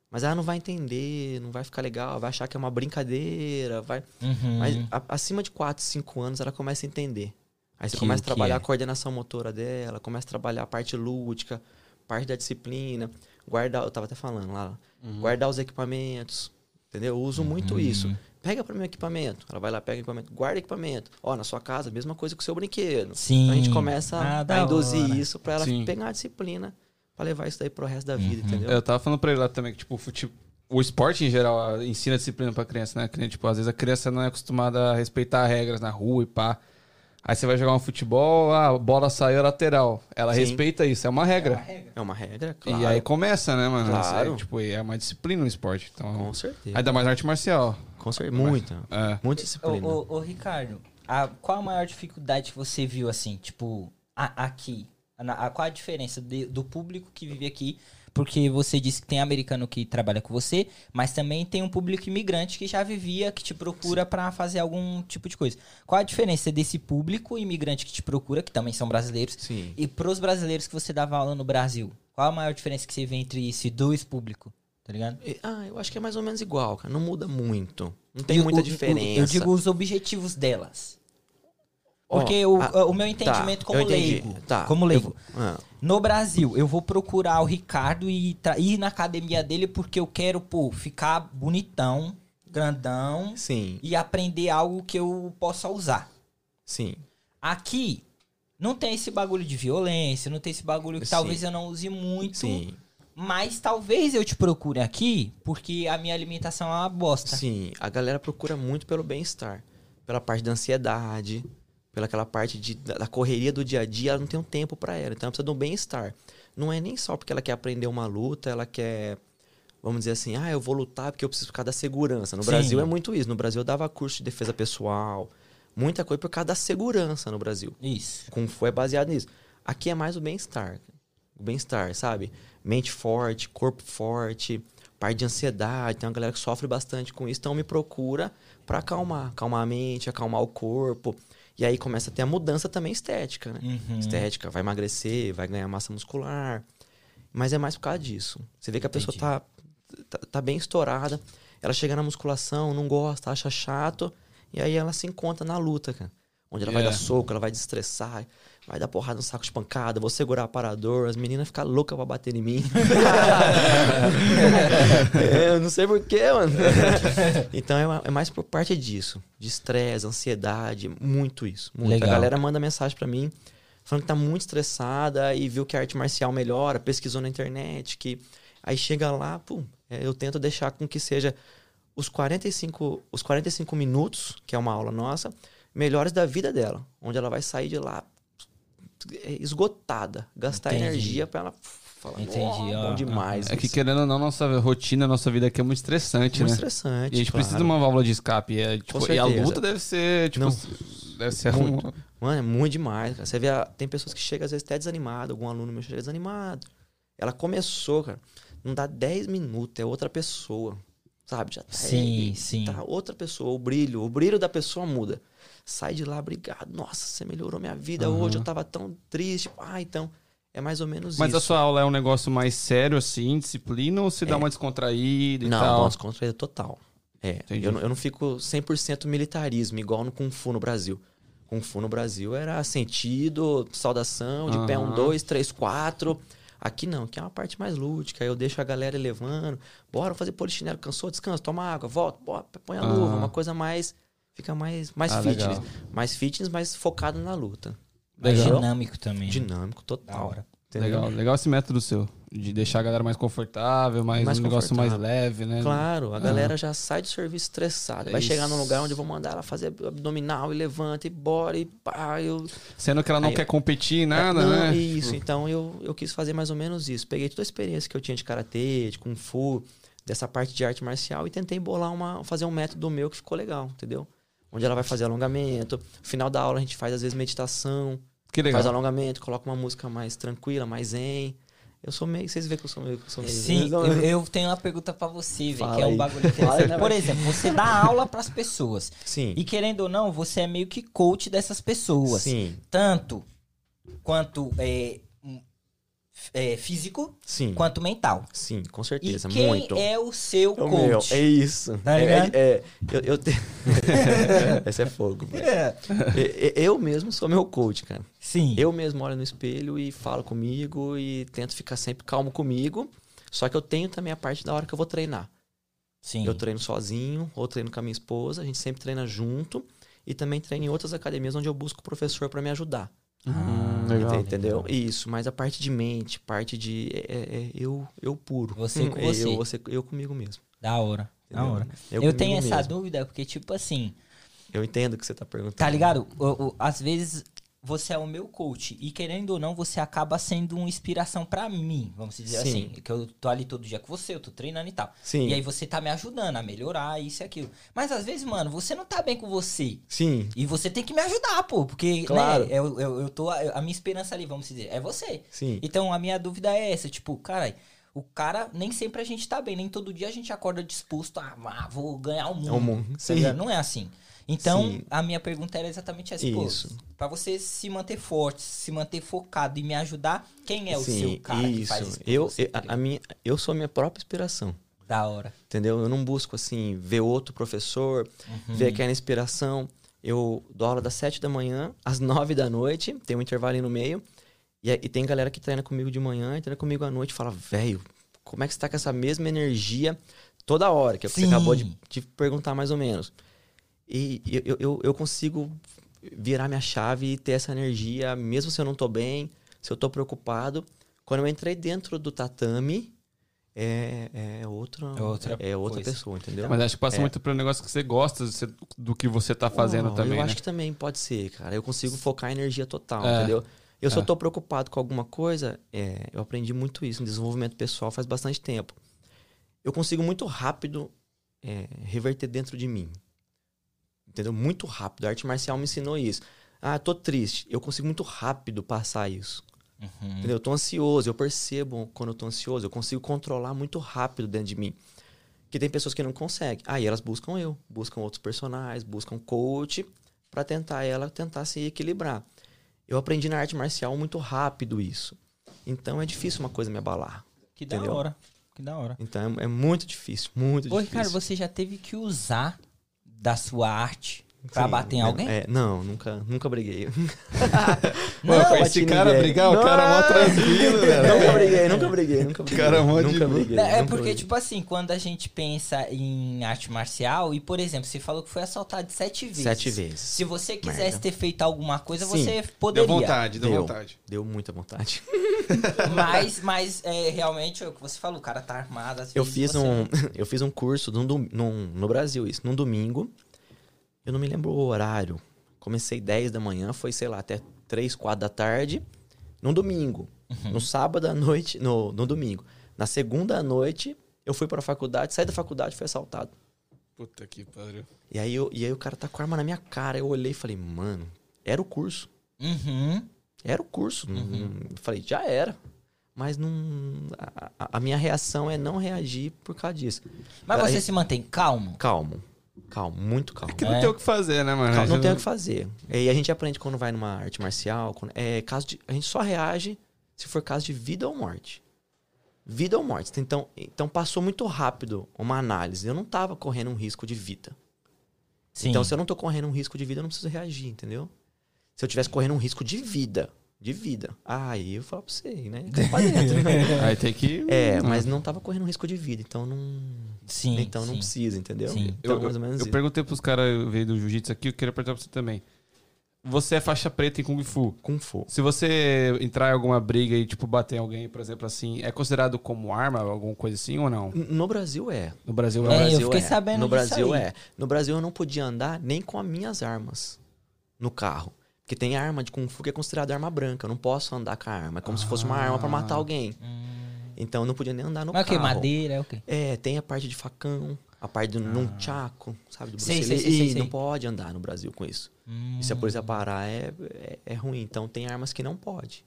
Mas ela não vai entender, não vai ficar legal, vai achar que é uma brincadeira, vai. Uhum. Mas a- acima de 4, 5 anos ela começa a entender. Aí você Que- começa a trabalhar é. a coordenação motora dela, começa a trabalhar a parte lúdica, parte da disciplina, guardar, eu tava até falando lá, Uhum. guardar os equipamentos, entendeu? Eu uso muito Hum. isso. pega para mim o equipamento. Ela vai lá, pega o equipamento, guarda o equipamento. Ó, na sua casa, mesma coisa com o seu brinquedo. Sim. Então a gente começa Ah, a induzir hora. isso para ela Sim. pegar a disciplina pra levar isso daí pro resto da vida, Uhum. entendeu? Eu tava falando pra ele lá também que, tipo, o fute- o esporte em geral a- ensina disciplina pra criança, né? Que tipo, às vezes a criança não é acostumada a respeitar regras na rua e pá. Aí você vai jogar um futebol, ah, a bola saiu lateral. Ela Sim. respeita isso, é uma regra. É uma regra, claro. E aí começa, né, mano? Claro. É, tipo, é uma disciplina no esporte. Então, Com certeza. ainda mais na arte marcial. Com certeza. Muita. É. Muita Ô, disciplina. ô, ô, Ricardo, a- qual a maior dificuldade que você viu, assim, tipo, a- aqui? Na- a- qual a diferença de- do público que vive aqui? Porque você disse que tem americano que trabalha com você, mas também tem um público imigrante que já vivia, que te procura pra fazer algum tipo de coisa. Qual a diferença desse público imigrante que te procura, que também são brasileiros, Sim. e pros brasileiros que você dava aula no Brasil? Qual a maior diferença que você vê entre esses dois públicos? Tá ligado? Ah, eu acho que é mais ou menos igual, cara. Não muda muito. Não tem muita diferença. Eu digo os objetivos delas. Porque o, a- o meu entendimento tá, como leigo. Tá, como leigo. ah, No Brasil, eu vou procurar o Ricardo e ir na academia dele porque eu quero, pô, ficar bonitão, grandão sim, e aprender algo que eu possa usar. sim. Aqui, não tem esse bagulho de violência, não tem esse bagulho que Sim. talvez eu não use muito. Sim, Mas talvez eu te procure aqui porque a minha alimentação é uma bosta. sim. A galera procura muito pelo bem-estar. Pela parte da ansiedade, pela aquela parte de, da correria do dia a dia, ela não tem um tempo pra ela. Então ela precisa de um bem-estar. Não é nem só porque ela quer aprender uma luta, ela quer, vamos dizer assim, ah, eu vou lutar porque eu preciso ficar da segurança. No Sim. Brasil é muito isso. No Brasil eu dava curso de defesa pessoal, muita coisa por causa da segurança no Brasil. Isso. Kung Fu é baseado nisso. Aqui é mais o bem-estar. O bem-estar, sabe? Mente forte, corpo forte, parte de ansiedade. Tem uma galera que sofre bastante com isso, então me procura pra acalmar. Acalmar a mente, acalmar o corpo. E aí começa a ter a mudança também estética, né? Uhum. Estética, vai emagrecer, vai ganhar massa muscular. Mas é mais por causa disso. Você vê que a pessoa tá, tá, tá bem estourada, ela chega na musculação, não gosta, acha chato, e aí ela se encontra na luta, cara. Onde ela vai É. dar soco, ela vai desestressar, vai dar porrada no saco de pancada, vou segurar aparador, as meninas ficam loucas pra bater em mim. é, eu não sei porquê, mano. então é, é mais por parte disso. De estresse, ansiedade, muito isso. Muito. Legal. A galera manda mensagem pra mim falando que tá muito estressada e viu que a arte marcial melhora, pesquisou na internet, que aí chega lá, pum, é, eu tento deixar com que seja os 45, os 45 minutos, que é uma aula nossa, melhores da vida dela, onde ela vai sair de lá esgotada, gastar Entendi. energia pra ela falar, Entendi, "Oh, ó, bom demais. É que isso." querendo ou não, nossa rotina, nossa vida aqui é muito estressante, muito né? estressante. E a gente claro. precisa de uma válvula de escape. E, é, tipo, e a luta deve ser, tipo, Não. deve ser Muito. um... Mano, é muito demais, cara. Você vê, a- tem pessoas que chegam às vezes até desanimado, algum aluno meu chega desanimado. Ela começou, cara, não dá 10 minutos, é outra pessoa. Sabe? Já tá, Sim, é- sim. tá outra pessoa, o brilho, o brilho da pessoa muda. Sai de lá, obrigado. Nossa, você melhorou minha vida Aham. hoje, eu tava tão triste. Ah, então, é mais ou menos Mas isso. a sua aula é um negócio mais sério, assim, disciplina, ou se dá É. uma descontraída e Não, tal? nossa, contra total. É, eu, não- eu não fico 100% militarismo, igual no Kung Fu no Brasil. Kung Fu no Brasil era sentido, saudação, de pé um, dois, três, quatro. Aqui não, aqui é uma parte mais lúdica. Aí eu deixo a galera levando. Bora fazer polichinelo, cansou, descansa, toma água, volta, bora, põe a luva. Aham. Uma coisa mais. Fica mais, mais Ah, fitness. legal. Mais fitness, mais focado na luta. Mais Legal. dinâmico também. Dinâmico, Da total. Legal, legal esse método seu. De deixar a galera mais confortável, mais, Mais um negócio mais leve, né? Claro, a Ah. galera já sai do serviço estressada. Vai Isso. chegar num lugar onde eu vou mandar ela fazer abdominal e levanta e bora e pá. Eu... Sendo que ela não Aí- quer competir em nada, Não, né? Isso, então eu, eu quis fazer mais ou menos isso. Peguei toda a experiência que eu tinha de karatê, de kung fu, dessa parte de arte marcial e tentei bolar uma, fazer um método meu que ficou legal, entendeu? Onde ela vai fazer alongamento. No final da aula a gente faz às vezes meditação, Que legal. faz alongamento, coloca uma música mais tranquila, mais zen. Eu sou meio, vocês veem que eu sou meio, que eu sou meio Sim, eu, eu tenho uma pergunta pra você, velho, que é um bagulho interessante. né, Por exemplo, você dá aula pras pessoas. Sim. E querendo ou não, você é meio que coach dessas pessoas. Sim. Tanto quanto é, é, físico, Sim. quanto mental. Sim, com E certeza, quem muito. é o seu É o meu, coach? é isso. Tá é, é, é, eu, eu te- Esse é fogo. É. E- e- Eu mesmo sou meu coach, cara. Sim. Eu mesmo olho no espelho e falo comigo e tento ficar sempre calmo comigo. Só que eu tenho também a parte da hora que eu vou treinar. Sim. Eu treino sozinho, ou treino com a minha esposa, a gente sempre treina junto. E também treino em outras academias onde eu busco professor para me ajudar. Hum, legal. Ente- Entendeu? Isso, mas a parte de mente, parte de. É, é- é eu, eu puro. Você com você. Eu, você, eu comigo mesmo. Da hora. Da entendeu? hora. Eu, comigo tenho essa mesmo. dúvida, porque, tipo assim, Eu entendo o que você tá perguntando. tá ligado? O- o- às vezes você é o meu coach e querendo ou não, você acaba sendo uma inspiração pra mim, vamos dizer Sim. assim. Que eu tô ali todo dia com você, eu tô treinando e tal. Sim. E aí você tá me ajudando a melhorar isso e aquilo. Mas às vezes, mano, você não tá bem com você. Sim, E você tem que me ajudar, pô. Porque, Claro. né, eu, eu, eu tô. A minha esperança ali, vamos dizer, é você. sim. Então a minha dúvida é essa, tipo, cara, o cara, nem sempre a gente tá bem, nem todo dia a gente acorda disposto a, ah, vou ganhar o mundo. O mundo, tá sim. Não é assim. Então, Sim. a minha pergunta era exatamente essa, pô, Isso. pra você se manter forte, se manter focado e me ajudar, quem é o Sim, seu cara que isso. faz isso eu, você, a, a minha, eu sou a minha própria inspiração. Da hora. Entendeu? Eu não busco, assim, ver outro professor, Uhum. ver aquela inspiração. Eu dou aula das sete da manhã às nove da noite, tem um intervalo aí no meio. E, e tem galera que treina comigo de manhã e treina comigo à noite e fala, velho, como é que você tá com essa mesma energia toda hora? Que é o que você acabou de, de perguntar mais ou menos. E eu, eu- eu, consigo virar minha chave e ter essa energia, mesmo se eu não tô bem, se eu tô preocupado. Quando eu entrei dentro do tatame, é, é outra, É outra é outra coisa. pessoa, entendeu? Mas acho que passa É. muito pelo negócio que você gosta do que você tá fazendo Uau, também, Eu né? acho que também pode ser, cara. Eu consigo focar a energia total, É. entendeu? Eu só É. tô preocupado com alguma coisa, é, eu aprendi muito isso em desenvolvimento pessoal faz bastante tempo. Eu consigo muito rápido é, reverter dentro de mim. Entendeu? Muito rápido. A arte marcial me ensinou isso. Ah, tô triste. Eu consigo muito rápido passar isso. Uhum. Entendeu? Eu tô ansioso, eu percebo quando eu tô ansioso, eu consigo controlar muito rápido dentro de mim. Que tem pessoas que não conseguem. Aí elas buscam eu, buscam outros personagens, buscam coach pra tentar ela tentar se equilibrar. Eu aprendi na arte marcial muito rápido isso. Então é difícil uma coisa me abalar. Que da Entendeu? hora. Que da hora. Então é, é muito difícil, muito Ô, difícil. Ricardo, você já teve que usar da sua arte pra Sim, bater em é- alguém? é, não, nunca, nunca briguei. Não, Pô, esse cara ninguém. brigar, o cara é mó Não. tranquilo, velho. nunca briguei, nunca briguei, nunca briguei. Cara, mó de nunca briguei. É, é nunca porque, briguei. tipo assim, quando a gente pensa em arte marcial, e por exemplo, você falou que foi assaltado sete vezes. Sete vezes. Se você quisesse Merda. ter feito alguma coisa, Sim. você Deu poderia. vontade, deu Deu. vontade. Deu muita vontade. Mas, mas é, realmente, é o que você falou, o cara tá armado. Às Eu vezes fiz, você- um, eu fiz um curso num, num- no Brasil, isso, num domingo. Eu não me lembro o horário. Comecei 10 da manhã, foi, sei lá, até 3, 4 da tarde. Num domingo. Uhum. No sábado à noite, no, no domingo. Na segunda à noite, eu fui pra faculdade, saí da faculdade e fui assaltado. Puta que pariu. E aí, eu, e aí o cara tá com a arma na minha cara. Eu olhei e falei, mano, era o curso. Uhum. Era o curso. Não- falei, já era. Mas não. A, a- a minha reação é não reagir por causa disso. Mas Aí- você se mantém calmo? Calmo. Calmo, muito calmo. Que não É. tem o que fazer, né, mano? Calmo, não tem o que fazer. E a gente aprende quando vai numa arte marcial. quando- é caso de, a gente só reage se for caso de vida ou morte. Vida ou morte. Então, então passou muito rápido uma análise. Eu não tava correndo um risco de vida. Sim. Então, se eu não tô correndo um risco de vida, eu não preciso reagir, entendeu? Se eu tivesse correndo um risco de vida, de vida, aí eu falo pra você, né? Pra dentro. Aí tem que. é, mas não tava correndo um risco de vida, então não. Sim, então não sim. precisa, entendeu? Sim. Então, Eu, mais ou menos eu isso. perguntei pros caras veio do jiu-jitsu aqui, eu queria perguntar pra você também. Você é faixa preta em Kung Fu. Kung Fu. Se você entrar em alguma briga e, tipo, bater em alguém, por exemplo, assim, é considerado como arma, alguma coisa assim ou não? No Brasil é. No Brasil No É, eu Brasil fiquei sabendo No disso Brasil aí. é. No Brasil eu não podia andar nem com as minhas armas no carro. Porque tem arma de Kung Fu que é considerada arma branca. Eu não posso andar com a arma. É como se fosse uma arma pra matar alguém. Então eu não podia nem andar no Mas é o que? carro. Madeira? É o quê? É, tem a parte de facão, a parte do nunchaku, sabe? Do Sei, sei, sei, sei, E sei. não pode andar no Brasil com isso. E se a polícia parar, é, é, é ruim. Então tem armas que não pode.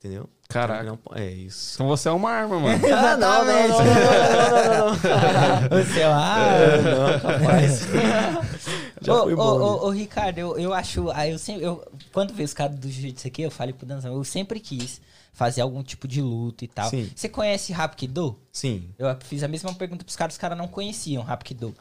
Entendeu? Caraca. Não, po- é isso. Então você é uma arma, mano. Ah, não, não, não, não, não, não, não. Você é uma É, não, capaz. Já ô, ô, bom. ô, Ricardo, eu, eu acho. eu sempre, eu, quando veio os caras do jiu-jitsu aqui, eu falei pro Danzão, eu sempre quis fazer algum tipo de luta e tal. Sim. Você conhece Rapkido? Sim. Eu fiz a mesma pergunta pros caras, os caras não conheciam Rapkido.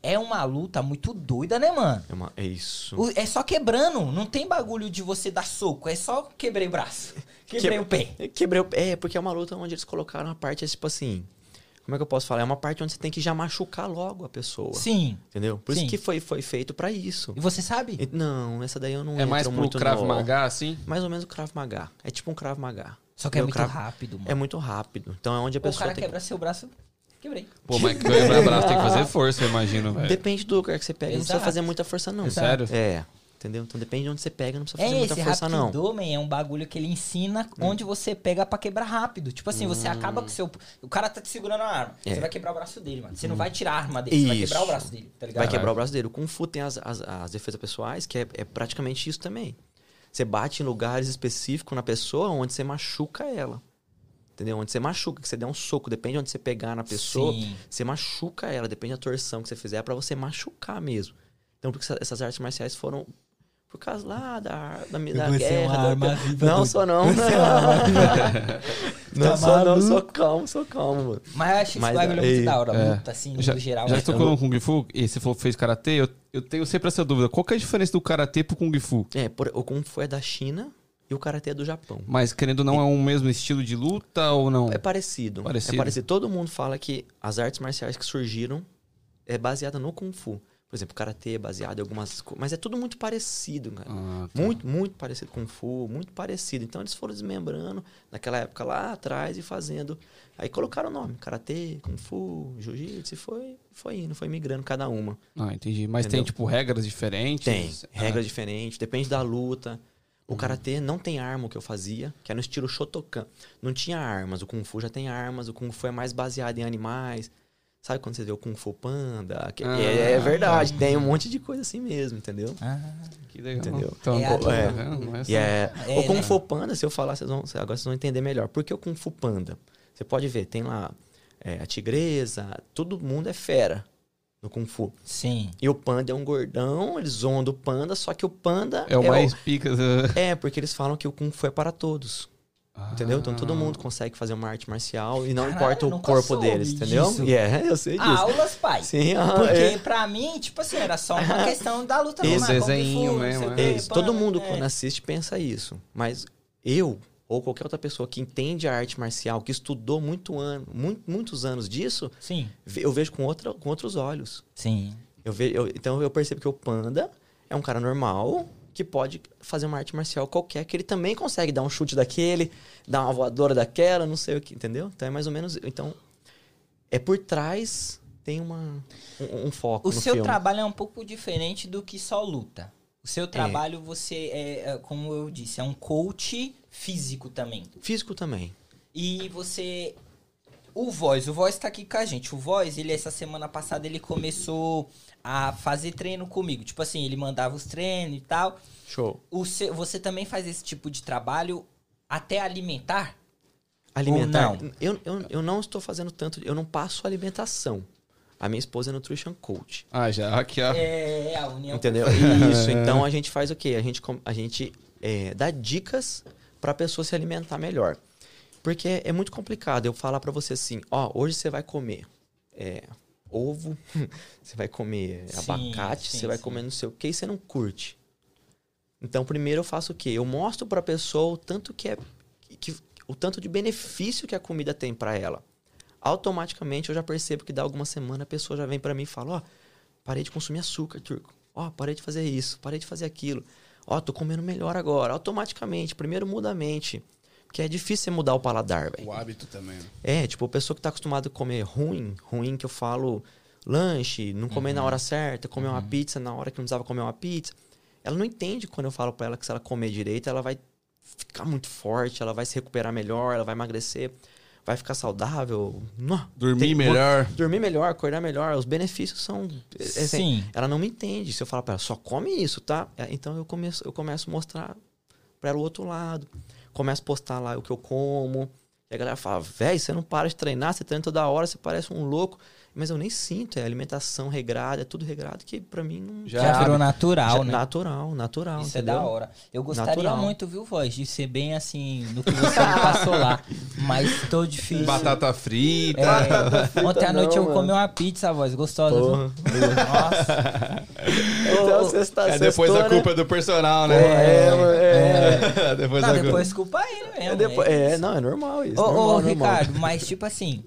É uma luta muito doida, né, mano? É, uma, é isso. O- É só quebrando, não tem bagulho de você dar soco, é só quebrei o braço, quebrei Que- o pé. Quebrei o pé. É, porque é uma luta onde eles colocaram a parte, é tipo assim. Como é que eu posso falar? É uma parte onde você tem que já machucar logo a pessoa. Sim. Entendeu? Por Sim. isso que foi, foi feito pra isso. E você sabe? E- Não, essa daí eu não É mais pro muito Krav no- Maga, assim? Mais ou menos o Krav Maga. É tipo um Krav Maga. Só que é Entendeu? muito Krav- rápido, mano. É muito rápido. Então é onde a o pessoa cara tem quebra seu braço, quebrei. Pô, mas quebrar braço tem que fazer força, eu imagino, velho. Depende do lugar que você pega. Não precisa Exato. fazer muita força, não. É sério? É. Entendeu? Então depende de onde você pega, não precisa fazer É, muita esse força, não. Hum. Rapidomen é um bagulho que ele ensina onde você pega pra quebrar rápido. Tipo assim, você acaba com o seu. O cara tá te segurando a arma. É. Você vai quebrar o braço dele, mano. Você não vai tirar a arma dele, você vai Isso. quebrar o braço dele, tá ligado? Vai quebrar o braço dele. O Kung Fu tem as, as, as defesas pessoais, que é, é praticamente isso também. Você bate em lugares específicos na pessoa onde você machuca ela. Entendeu? Onde você machuca, que você der um soco, depende de onde você pegar na pessoa, Sim. você machuca ela, depende da torção que você fizer, é pra você machucar mesmo. Então, porque essa- essas artes marciais foram por causa lá da, da, da é guerra. da- não, sou não. não Tá sou não, sou calmo, sou calmo, mano. Mas eu acho esse bagulho é, muito da hora, é. luta, assim, Já, no geral. já né? que tocou no Kung Fu e você falou que fez Karatê, eu, eu tenho sempre essa dúvida. Qual que é a diferença do Karatê pro Kung Fu? É, por- o Kung Fu é da China e o Karatê é do Japão. Mas querendo ou não, é um mesmo estilo de luta ou não? É parecido. Parecido. É parecido. Todo mundo fala que as artes marciais que surgiram é baseada no Kung Fu. Por exemplo, Karatê é baseado em algumas coisas. Mas é tudo muito parecido, cara. Ah, tá. Muito, muito parecido com Kung Fu, muito parecido. Então eles foram desmembrando naquela época lá atrás e fazendo. Aí colocaram o nome: Karatê, Kung Fu, Jiu-Jitsu, e foi, foi indo, foi migrando cada uma. Ah, entendi. Mas tem, Entendeu? tipo, regras diferentes? Tem, Ah, regras diferentes, depende da luta. O karatê não tem arma o que eu fazia, que é no estilo Shotokan. Não tinha armas, o Kung Fu já tem armas, o Kung Fu é mais baseado em animais. Sabe quando você vê o Kung Fu Panda? Que- Ah. é, é verdade, tem um monte de coisa assim mesmo, entendeu? Ah, Que legal. Entendeu? Então, É, é. tá é E é, É, o Kung né? Fu Panda, se eu falar, vocês vão, agora vocês vão entender melhor. Por que o Kung Fu Panda? Você pode ver, tem lá é, a tigresa, todo mundo é fera no Kung Fu. sim. E o panda é um gordão, eles zoam do panda, só que o panda É o mais pica. do- É, porque eles falam que o Kung Fu é para todos. Entendeu? Então todo Ah. mundo consegue fazer uma arte marcial e não Caralho, importa o corpo soube deles, entendeu? disso. E é, eu sei disso. Aulas, pai. Sim, ah, Porque é. pra mim, tipo assim, era só uma questão da luta Esse normal, desenho não mesmo, é. Isso, todo mundo é. quando assiste pensa isso. Mas eu, ou qualquer outra pessoa que entende a arte marcial, que estudou muito ano, muito- muitos anos disso, Sim, eu vejo com, outra, com outros olhos. sim. Eu ve, eu- então eu percebo que o panda é um cara normal que pode fazer uma arte marcial qualquer, que ele também consegue dar um chute daquele, dar uma voadora daquela, não sei o que, entendeu? Então é mais ou menos. Então, é por trás tem uma, um, um foco. O seu filme. trabalho é um pouco diferente do que só luta. O seu trabalho, você é, é, como eu disse, é um coach físico também. Físico também. E você. O Voz, o Voz tá aqui com a gente. O Voz, ele, essa semana passada, ele começou a fazer treino comigo. Tipo assim, ele mandava os treinos e tal. Show. O seu, você também faz esse tipo de trabalho até alimentar? Alimentar. não? Eu, eu, eu não estou fazendo tanto. Eu não passo alimentação. A minha esposa é nutrition coach. Ah, já. Aqui, ó. É, a união. Entendeu? Isso. Então a gente faz o quê? A gente, a gente é, dá dicas para a pessoa se alimentar melhor. Porque é, muito complicado eu falar para você assim: ó, hoje você vai comer é, ovo, você vai comer Sim, abacate, sim, você vai sim. comer não sei o que e você não curte. Então, primeiro eu faço o quê? Eu mostro para a pessoa o tanto que é que, o tanto de benefício que a comida tem para ela. Automaticamente eu já percebo que dá alguma semana a pessoa já vem para mim e fala: ó, parei de consumir açúcar, turco. Ó, parei de fazer isso, parei de fazer aquilo. Ó, tô comendo melhor agora. Automaticamente, primeiro muda a mente. Porque é difícil você mudar o paladar, velho. O hábito também. né? É, tipo, a pessoa que tá acostumada a comer ruim, ruim que eu falo lanche, não comer na hora certa, comer uma pizza na hora que não precisava comer uma pizza. Ela não entende quando eu falo pra ela que se ela comer direito, ela vai ficar muito forte, ela vai se recuperar melhor, ela vai emagrecer, vai ficar saudável. Dormir tem- melhor. Dormir melhor, acordar melhor, os benefícios são. é, é, Sim. Ela não me entende. Se eu falar pra ela, só come isso, tá? É, Então eu começo, eu começo a mostrar pra ela o outro lado. Começo a postar lá o que eu como. E a galera fala, véi, você não para de treinar, você treina toda hora, você parece um louco. Mas eu nem sinto, é alimentação regrada, é tudo regrado que pra mim não. Já Já, virou natural, Já- né? Natural, natural. Isso é entendeu? da hora. Eu gostaria Natural. muito, viu, Voz, de ser bem assim no que você me passou lá. Mas tô difícil. Batata frita. É, ontem à não, noite eu mano. comi uma pizza, voz, gostosa, Porra. viu? Nossa. Então está É depois a culpa é do personal, né? É, mano, é. depois Não, a depois culpa aí, né? É, depois- é, não, é normal isso. Ô, normal, ô, normal. Ricardo, mas tipo assim.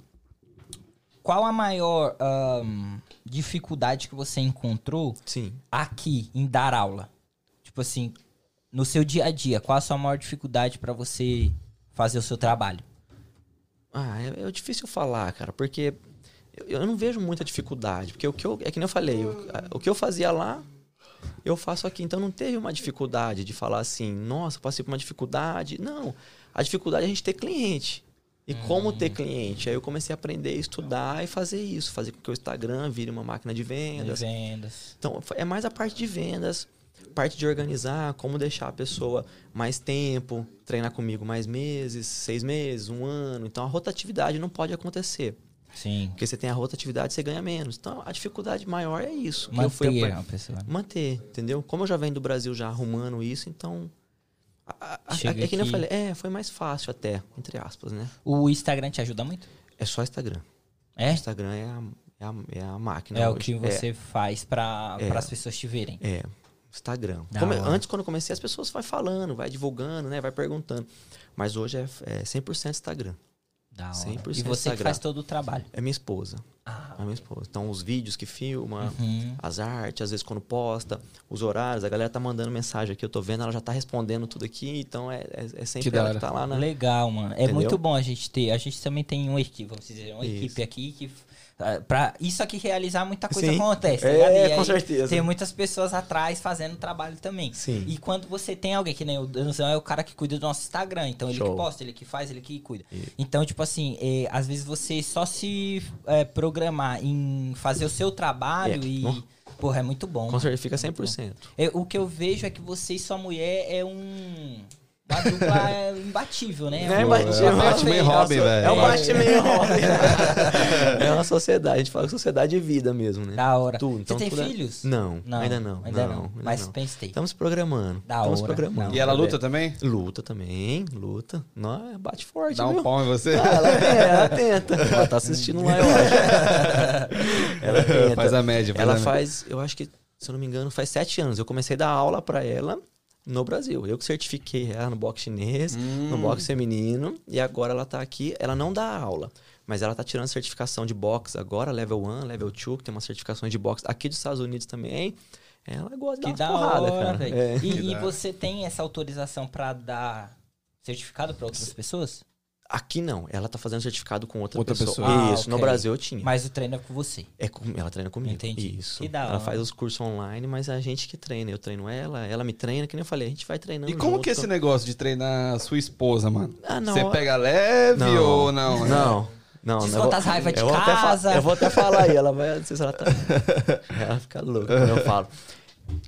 Qual a maior ahn, dificuldade que você encontrou Sim. aqui em dar aula? Tipo assim, no seu dia a dia, qual a sua maior dificuldade pra você fazer o seu trabalho? Ah, é, é difícil falar, cara, porque eu, eu não vejo muita dificuldade. Porque o que eu. É que nem eu falei, o, que eu fazia lá, eu faço aqui. Então não teve uma dificuldade de falar assim, nossa, passei por uma dificuldade. Não. A dificuldade é a gente ter cliente. E como ter cliente? Aí eu comecei a aprender, estudar e fazer isso. Fazer com que o Instagram vire uma máquina de vendas. Vendas. Então, é mais a parte de vendas, parte de organizar, como deixar a pessoa mais tempo, treinar comigo mais meses, seis meses, um ano. Então, a rotatividade não pode acontecer. Sim. Porque você tem a rotatividade, você ganha menos. Então, a dificuldade maior é isso. que eu fui Manter a pessoa. Manter, entendeu? Como eu já venho do Brasil já arrumando isso, então... a- a- Chega é que nem eu falei, é, foi mais fácil até, entre aspas, né? O Instagram te ajuda muito? É só Instagram. É? Instagram é a, é a, é a máquina É o hoje. que você faz pra É. as pessoas te verem. É, Instagram. Como- antes, quando eu comecei, as pessoas vai falando, vai divulgando, né? Vai perguntando. Mas hoje é, é 100% Instagram. Da hora. 100% E você que faz todo o trabalho. É minha esposa. Ah, É minha esposa. Então, os vídeos que filma, uhum. as artes, às vezes quando posta, os horários, a galera tá mandando mensagem aqui, eu tô vendo, ela já tá respondendo tudo aqui, então é, é, é sempre Que ela que tá lá na. Legal, mano. É Entendeu? muito bom a gente ter. A gente também tem uma equipe, vamos dizer, uma Isso. equipe aqui que. Ah, Pra isso aqui realizar, muita coisa Sim. acontece, tá É? E com certeza. Tem muitas pessoas atrás fazendo trabalho também. Sim. E quando você tem alguém, que nem o Danzão é o cara que cuida do nosso Instagram. Então ele que Show. posta, ele que faz, ele que cuida. Então, tipo assim, é, às vezes você só se é, programar em fazer o seu trabalho É. e. Porra, é muito bom. Com certeza fica Muito bom. 100%. É, o que eu vejo é que você e sua mulher é um. Dupla é, imbatível, né? Não é Um- imbatível, é uma Batman e perfeita. Robin, velho. É um É. Batman e Robin. é uma sociedade, a gente fala sociedade de vida mesmo, né? Da hora. Tudo, então você tem tudo é- filhos? Não, ainda não. Ainda não. ainda Mas não. pensei. Estamos programando. Da Estamos hora. programando. Não. E ela luta também? Luta também, luta. Não, bate forte, Dá um viu? pau em você? Ah, ela, tenta, ela tenta. Ela tá assistindo lá, eu acho. ela tenta. Faz a média. Faz ela a média. faz, eu acho que, se eu não me engano, faz sete anos. Eu comecei a dar aula pra ela no Brasil. Eu que certifiquei ela no boxe chinês, Hum. no boxe feminino. E agora ela tá aqui. Ela não dá aula. Mas ela tá tirando certificação de boxe agora, level 1, level 2, que tem umas certificações de boxe aqui dos Estados Unidos também. Ela gosta de Que dar porrada, hora, cara. É. E, Que e você tem essa autorização pra dar certificado pra outras pessoas? Aqui não, ela tá fazendo certificado com outra, Outra pessoa. pessoa. Ah, Isso, no ok. Brasil eu tinha. Mas o treino é com você. É com- ela treina comigo. Entendi. Isso. Que da ela faz os cursos online, mas é a gente que treina. Eu treino ela, ela me treina, que nem eu falei, a gente vai treinando. E como junto. que é esse negócio de treinar a sua esposa, mano? Ah, não. Você pega leve Não. ou não? né? Não. Não, não. Desconta eu vou- as raivas de eu vou casa. eu vou até falar aí, ela vai. Não sei se ela tá. ela fica louca quando eu falo.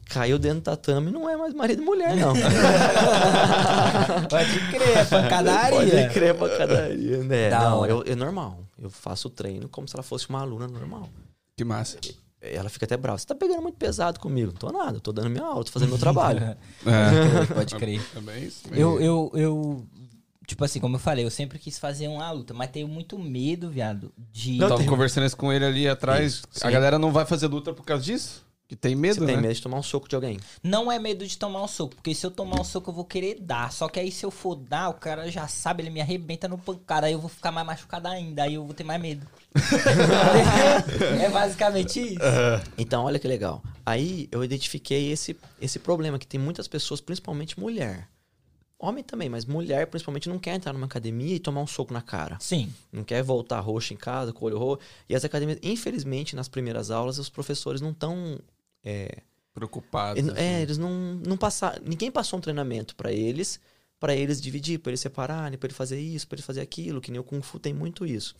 Caiu dentro do tatame, não é mais marido e mulher, não. Pode crer, é pancadaria. Pode crer pancadaria, né? Da não, eu, é normal. Eu faço o treino como se ela fosse uma aluna normal. Que massa. Ela fica até brava. Você tá pegando muito pesado comigo. Não tô nada, eu tô dando minha aula, tô fazendo meu trabalho. É. Pode crer. Também isso. Eu, eu, eu, tipo assim, como eu falei, eu sempre quis fazer uma luta, mas tenho muito medo, viado, de... Tava tenho- conversando isso com ele ali atrás. Isso, a sim. galera não vai fazer luta por causa disso? Que tem medo, Você tem né? medo de tomar um soco de alguém. Não é medo de tomar um soco, porque se eu tomar um soco eu vou querer dar. Só que aí se eu for dar, o cara já sabe, ele me arrebenta no pancada, aí eu vou ficar mais machucado ainda, aí eu vou ter mais medo. é basicamente isso. Então, olha que legal. Aí eu identifiquei esse, esse problema que tem muitas pessoas, principalmente mulher. Homem também, mas mulher principalmente não quer entrar numa academia e tomar um soco na cara. Sim. Não quer voltar roxo em casa, com o olho roxo. E as academias, infelizmente, nas primeiras aulas, os professores não estão. É, Preocupado. eles- assim. é, eles não, não passaram. Ninguém passou um treinamento pra eles, pra eles dividir, pra eles separarem, pra ele fazer isso, pra ele fazer aquilo, que nem o Kung Fu tem muito isso.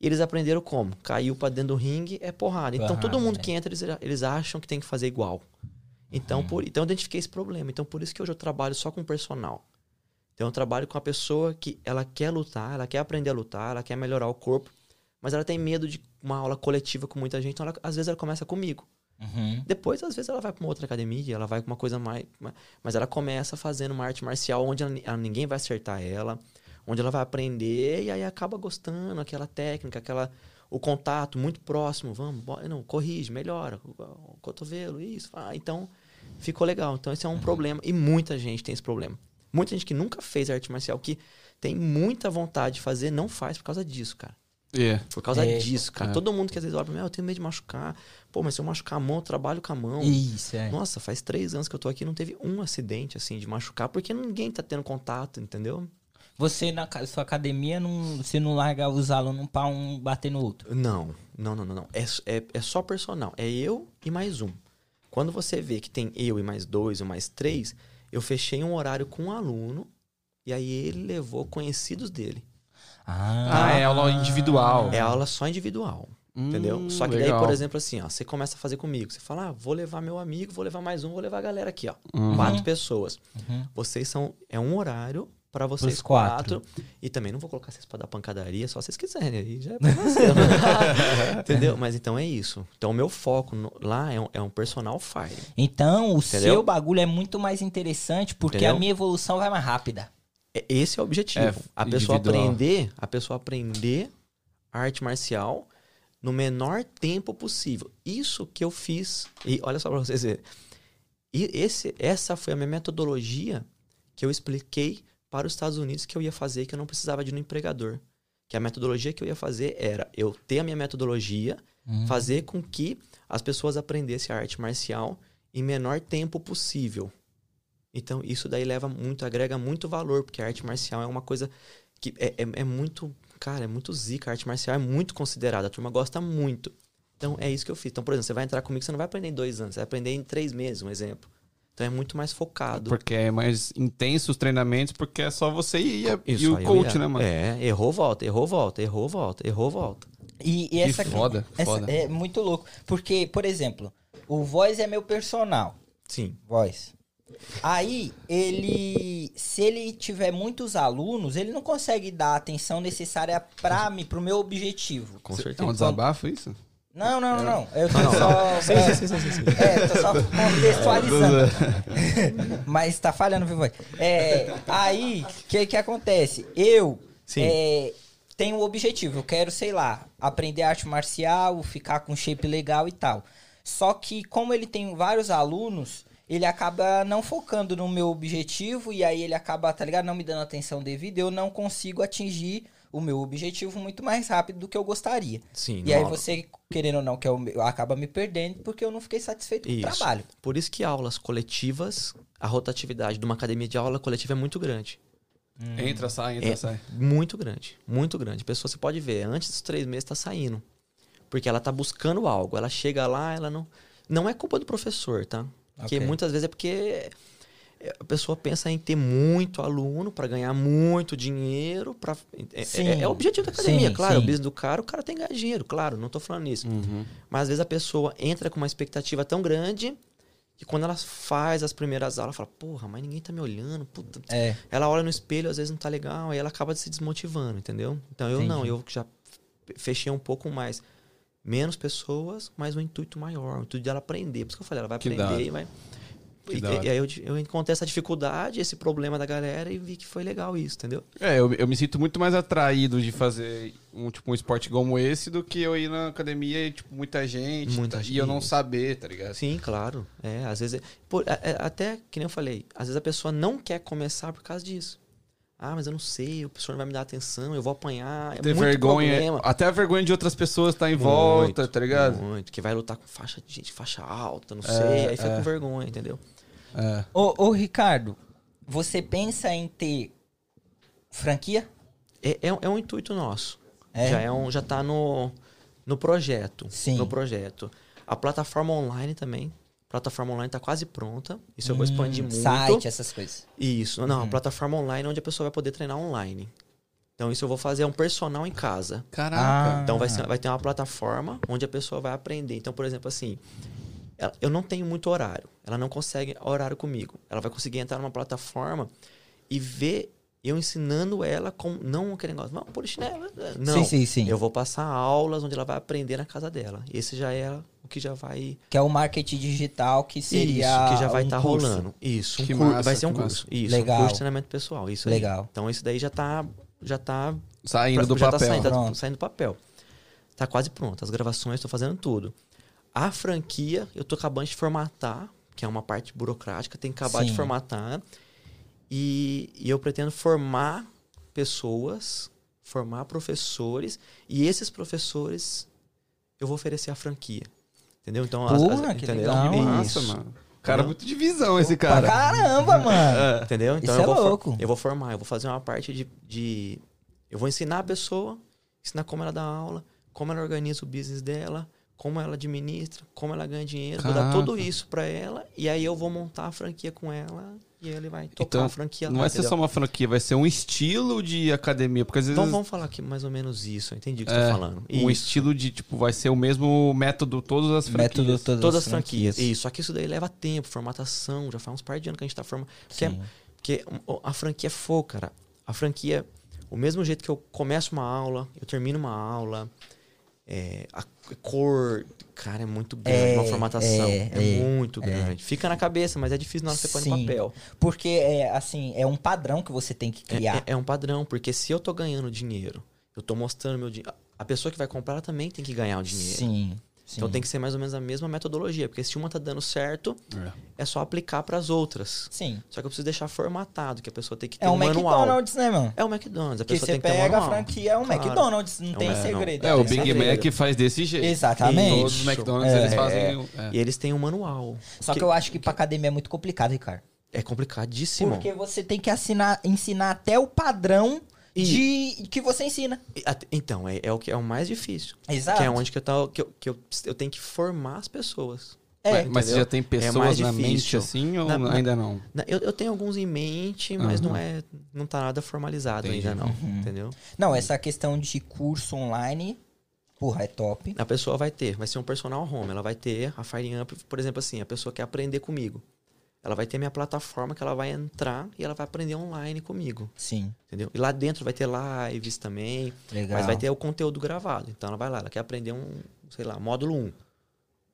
E eles aprenderam como? Caiu pra dentro do ringue, é porrada. Então Porrada, todo mundo né? que entra, eles, eles acham que tem que fazer igual. Então, por, então eu identifiquei esse problema. Então por isso que hoje eu trabalho só com personal. Então eu trabalho com a pessoa que ela quer lutar, ela quer aprender a lutar, ela quer melhorar o corpo, mas ela tem medo de uma aula coletiva com muita gente, então ela- às vezes ela começa comigo. Uhum. Depois, às vezes, ela vai pra uma outra academia, ela vai com uma coisa mais. ma- Mas ela começa fazendo uma arte marcial onde ela- ninguém vai acertar ela, onde ela vai aprender e aí acaba gostando, aquela técnica, aquela. O contato muito próximo, vamos, bora, não, corrige, melhora, o, cotovelo, isso. Ah, então, ficou legal. Então, esse é um problema. E muita gente tem esse problema. Muita gente que nunca fez arte marcial, que tem muita vontade de fazer, não faz por causa disso, cara. É. Por causa É. disso, cara. É. Todo mundo que às vezes olha pra mim, "Ah, eu tenho medo de machucar. Pô, mas se eu machucar a mão, eu trabalho com a mão. Isso, é. Nossa, faz três anos que eu tô aqui e não teve um acidente, assim, de machucar, porque ninguém tá tendo contato, entendeu? Você na sua academia, não, você não larga os alunos pra um bater no outro. Não, não, não, não. não. É, é, é só personal. É eu e mais um. Quando você vê que tem eu e mais dois ou mais três, eu fechei um horário com um aluno e aí ele levou conhecidos dele. Ah, é aula individual. É aula só individual. Hum, Entendeu? Só que daí, legal. por exemplo, assim, ó, você começa a fazer comigo. Você fala, ah, vou levar meu amigo, vou levar mais um, vou levar a galera aqui, ó. Uhum. Quatro pessoas. Uhum. Vocês são. É um horário pra vocês quatro. quatro. E também não vou colocar vocês pra dar pancadaria, só vocês quiserem. Aí já é pra você. né? Entendeu? Mas então é isso. Então o meu foco no- lá é um, é um personal fire. Então, o Entendeu? seu bagulho é muito mais interessante porque Entendeu? a minha evolução vai mais rápida. É- Esse é o objetivo. É, a pessoa individual. aprender, a pessoa aprender arte marcial no menor tempo possível. Isso que eu fiz. E olha só pra vocês verem. E esse, essa foi a minha metodologia que eu expliquei para os Estados Unidos que eu ia fazer que eu não precisava de um empregador. Que a metodologia que eu ia fazer era eu ter a minha metodologia, fazer com que as pessoas aprendessem a arte marcial em menor tempo possível. Então, isso daí leva muito, agrega muito valor, porque a arte marcial é uma coisa que é, é, é muito, cara, é muito zica. A arte marcial é muito considerada, a turma gosta muito. Então, é isso que eu fiz. Então, por exemplo, você vai entrar comigo, você não vai aprender em dois anos, você vai aprender em três meses, um exemplo. Então, é muito mais focado. Porque é mais intenso os treinamentos, porque é só você ir e, e o eu coach, ia- né, mano? É, errou, volta, errou, volta, errou, volta, errou, volta. E, e essa, foda, essa foda. é muito louco. Porque, por exemplo, o Voz é meu personal. Sim. Voz. Aí, ele. Se ele tiver muitos alunos, ele não consegue dar a atenção necessária pra mim, pro meu objetivo. Com É certeza. um desabafo isso? Não, não, não, não. Eu tô Não, não. só. Sim, é, sim, sim, sim, sim. É, tô só contextualizando. Mas tá falhando, viu, voz? É, aí, o que que acontece? Eu Sim. é, tenho um objetivo. Eu quero, sei lá, aprender arte marcial, ficar com shape legal e tal. Só que, como ele tem vários alunos, ele acaba não focando no meu objetivo e aí ele acaba, tá ligado? Não me dando atenção devida. Eu não consigo atingir o meu objetivo muito mais rápido do que eu gostaria. Sim, E aí você, querendo ou não, que é o meu, acaba me perdendo porque eu não fiquei satisfeito com o Isso. trabalho. Por isso que aulas coletivas, a rotatividade de uma academia de aula coletiva é muito grande. Entra, sai, entra, É sai. muito grande, muito grande. A pessoa você pode ver, antes dos três meses tá saindo. Porque ela tá buscando algo. Ela chega lá, ela não. Não é culpa do professor, tá? Porque Ok. muitas vezes é porque a pessoa pensa em ter muito aluno para ganhar muito dinheiro. Pra, é, Sim. é, é o objetivo da academia, Sim, claro. sim. O business do cara, o cara tem que ganhar dinheiro, claro, não tô falando isso. Uhum. Mas às vezes a pessoa entra com uma expectativa tão grande que quando ela faz as primeiras aulas, ela fala, porra, mas ninguém tá me olhando, puta. É. Ela olha no espelho, às vezes não tá legal, aí ela acaba se desmotivando, entendeu? Então eu não, Entendi. eu já fechei um pouco mais. Menos pessoas, mas um intuito maior, o intuito dela aprender. Por isso que eu falei, ela vai Que aprender e vai. E, e aí eu, eu encontrei essa dificuldade, esse problema da galera e vi que foi legal isso, entendeu? É, eu, eu me sinto muito mais atraído de fazer um, tipo, um esporte como esse do que eu ir na academia e, tipo, muita gente. Muita tá- gente. E eu não saber, tá ligado? Sim, claro. É, às vezes. pô, é- é- até, que nem eu falei, às vezes a pessoa não quer começar por causa disso. Ah, mas eu não sei, o professor não vai me dar atenção, eu vou apanhar. É Ter muito vergonha. problema. Até a vergonha de outras pessoas estar em volta, tá ligado? Muito. Que vai lutar com faixa de gente, faixa alta, não É, sei. Aí fica é. com vergonha, entendeu? É. Ô, ô, Ricardo, você pensa em ter franquia? É, é, um- é um intuito nosso. É? Já, é um, já tá no, no projeto. Sim. No projeto. A plataforma online também. Plataforma online tá quase pronta. Isso eu vou expandir Hum, muito. Site, essas coisas. Isso. Não, a plataforma online onde a pessoa vai poder treinar online. Então, isso eu vou fazer um personal em casa. Caraca. Ah. Então, vai, ser- vai ter uma plataforma onde a pessoa vai aprender. Então, por exemplo, assim, ela- eu não tenho muito horário. Ela não consegue horário comigo. Ela vai conseguir entrar numa plataforma e ver eu ensinando ela com não aquele negócio, vamos pôr chinelo. Não. Sim, sim, sim. Eu vou passar aulas onde ela vai aprender na casa dela. Esse já é o que já vai Que é o marketing digital, que seria. isso, que já vai um estar curso. rolando. Isso, um Que massa, vai ser um curso. massa. Isso, Legal. um curso de treinamento pessoal. Isso aí. Legal. Então isso daí já tá já tá Saindo do já papel. tá saindo, tá saindo do papel. Tá quase pronto. As gravações, estou fazendo tudo. A franquia, eu tô acabando de formatar, que é uma parte burocrática, tem que acabar de Sim. formatar. E, e eu pretendo formar pessoas formar professores e esses professores eu vou oferecer a franquia. Entendeu? Então, as- Porra, as- que entendeu? legal. Massa, Isso. mano. Cara, Entendeu? muito de visão esse Pra cara. caramba, mano. Entendeu? Então Isso eu, é vou louco. eu vou formar, eu vou fazer uma parte de, de. Eu vou ensinar a pessoa, ensinar como ela dá aula, como ela organiza o business dela, como ela administra, como ela ganha dinheiro. Vou dar Caraca. tudo isso pra ela e aí eu vou montar a franquia com ela e ele vai tocar Então, a franquia Não lá. vai ser entendeu? só uma franquia, vai ser um estilo de academia. Porque às vezes. Vamos, vamos falar aqui mais ou menos isso. Eu entendi o que você é, tá falando. um Isso. estilo de, tipo, vai ser o mesmo método, todas as franquias. Método todas, Todas as franquias. Isso. Só que isso daí leva tempo, formatação. Já faz uns par de anos que a gente tá formando. Porque, é- porque a franquia é fogo, cara. A franquia, o mesmo jeito que eu começo uma aula, eu termino uma aula, é, a cor, cara, é muito grande. É, uma formatação. é, É, é, muito grande. Fica na cabeça, mas é difícil na hora que você põe no papel. Porque é assim, é um padrão que você tem que É, criar. é- é um padrão, porque se eu tô ganhando dinheiro, eu tô mostrando meu dinheiro. A pessoa que vai comprar também tem que ganhar o dinheiro. Sim. Sim. Então tem que ser mais ou menos a mesma metodologia, porque se uma tá dando certo, É. é só aplicar para as outras. Sim. Só que eu preciso deixar formatado, que a pessoa tem que ter É um um manual. McDonald's, né, mano? É o McDonald's, a pessoa você tem que ter um pega a manual. franquia, é um Claro. McDonald's, não Não tem é, não. segredo. É, o Big segredo. Mac faz desse jeito. Exatamente. Todos os McDonald's É, eles é, fazem. é. E eles têm um manual. Só que eu acho que pra academia é muito complicado, Ricardo. É complicadíssimo. Porque você tem que assinar, ensinar até o padrão de que você ensina. E Então, é, é o que é o mais difícil. Exato. Que é onde que eu, tô, que, eu, que eu, eu tenho que formar as pessoas. É. Mas você entendeu? já tem pessoas mais na mente assim ou Na- ainda não? Na- Eu, eu tenho alguns em mente, mas Aham. não é. Não tá nada formalizado Entendi. ainda, não. Uhum. Entendeu? Não, essa questão de curso online, porra, é top. A pessoa vai ter, vai ser um personal home. Ela vai ter a Fire Up, por exemplo, assim, a pessoa quer aprender comigo. Ela vai ter minha plataforma que ela vai entrar e ela vai aprender online comigo. Sim, Entendeu? E lá dentro vai ter lives também. legal. Mas vai ter o conteúdo gravado. Então ela vai lá, ela quer aprender um, sei lá, módulo 1.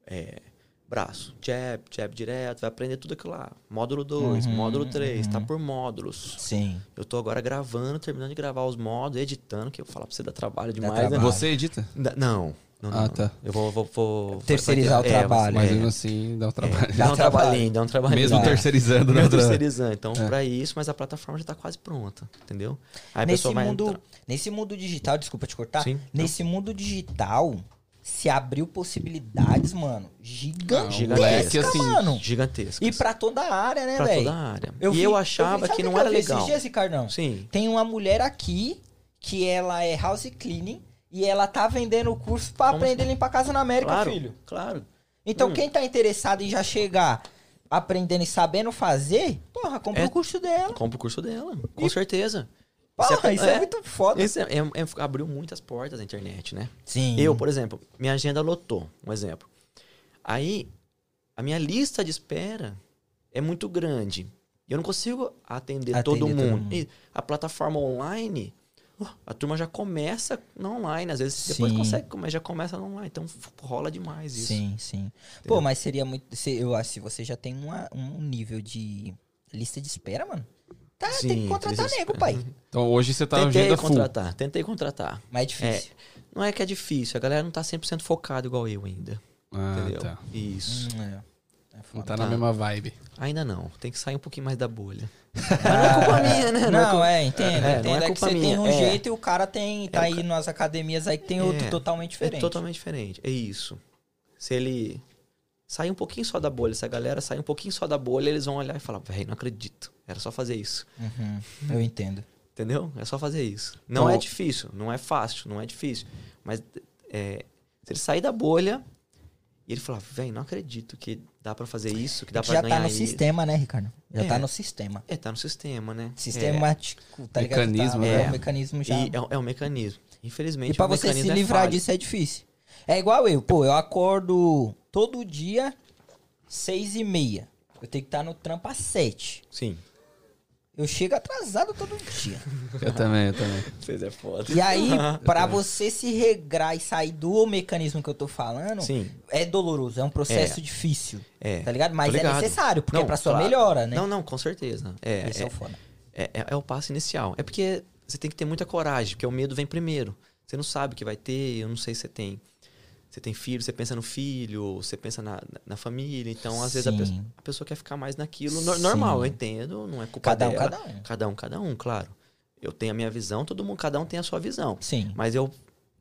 É, braço, jab, jab direto, vai aprender tudo aquilo lá. Módulo 2, Uhum, módulo 3, tá uhum. por módulos. Sim. Eu tô agora gravando, terminando de gravar os módulos, editando, que eu vou falar pra você dá trabalho demais, trabalho. né? Você edita? Da- Não. Não, não, Ah, não. tá. Eu vou. vou, vou Terceirizar vai o trabalho. Mas é, mesmo assim dá um é, trabalho. dá um Dá trabalho. trabalhinho, dá um trabalhinho. Mesmo terceirizando, né? Mesmo terceirizando. Então, É. pra isso, mas a plataforma já tá quase pronta, entendeu? Aí nesse mundo, entrar- nesse mundo digital, desculpa te cortar. Sim, Nesse mundo digital, se abriu possibilidades, mano, gigantescas, Gigantesca, assim, mano. gigantesca. E pra toda a área, né, pra velho? toda a área. Eu e vi- eu achava sabe que não era eu legal. Esses dias, Ricardão? Sim. Tem uma mulher aqui que ela é house cleaning e ela tá vendendo o curso pra Como aprender a limpar a casa na América, Claro, filho. claro. Então, Hum. quem tá interessado em já chegar aprendendo e sabendo fazer, porra, compra É- o curso dela. Compra o curso dela, com certeza. Porra, isso é, é- muito foda. Isso é- é- é- abriu muitas portas na internet, né? Sim. Eu, por exemplo, minha agenda lotou, um exemplo. Aí, a minha lista de espera é muito grande. E eu não consigo atender, Atender todo, todo mundo. mundo. E a plataforma online, a turma já começa no online. Às vezes depois Sim. consegue, mas já começa no online. Então rola demais isso. Sim, sim. Pô, Entendeu? mas seria muito. se- Eu acho que se você já tem uma- um nível de lista de espera, mano. Tá, tem que Sim, contratar nego, espera. pai. Então hoje você tá Tentei agenda full. contratar, tentei contratar. Mas é difícil. Não é que é difícil, a galera não tá 100% focada igual eu ainda. Ah, entendeu? tá. Isso. Hum, é. É Não foda. tá na Tá. mesma vibe. Ainda não, tem que sair um pouquinho mais da bolha. Mas não é culpa minha, né? Não, culpa- é, entendo. É, entendo. não é É, que você tem minha, um é. jeito e o cara tem. Tá É, aí ca- nas academias aí que tem outro É, totalmente diferente. É totalmente diferente. É isso. Se ele sair um pouquinho só da bolha, se a galera sair um pouquinho só da bolha, eles vão olhar e falar, velho, não acredito. Era só fazer isso. Uhum, eu entendo. Entendeu? É só fazer isso. Não Então- é difícil, não é fácil, não é difícil. Mas é, se ele sair da bolha e ele falar, velho, não acredito que dá pra fazer isso, que dá Que pra já ganhar tá no isso. sistema, né, Ricardo? Já É. tá no sistema. É, tá no sistema, né? Sistemático, tá ligado? Mecanismo, tá, né? É, o mecanismo É, já. e é, é um mecanismo. Infelizmente, E pra o você se mecanismo é livrar disso é difícil. É igual eu, pô, eu acordo todo dia seis e meia. Eu tenho que estar no trampo às sete. Sim. Eu chego atrasado todo dia. Eu também, eu também. Vocês é foda. E aí, pra você se regrar e sair do mecanismo que eu tô falando, Sim. é doloroso, é um processo É. difícil. É. Tá ligado? Mas Tô é ligado. necessário, porque Não, é pra sua claro. melhora, né? Não, não, com certeza. É, Esse é, é, o foda. é, é- é o passo inicial. É porque você tem que ter muita coragem, porque o medo vem primeiro. Você não sabe o que vai ter, eu não sei se você tem. Você tem filho, você pensa no filho, você pensa na, na- família. Então, às vezes, a, Sim. pessoa, a pessoa quer ficar mais naquilo. No- normal, Sim. eu entendo, não é culpa Cada um, dela. cada um. Cada um, cada um, claro. Eu tenho a minha visão, todo mundo, cada um tem a sua visão. Sim. Mas eu,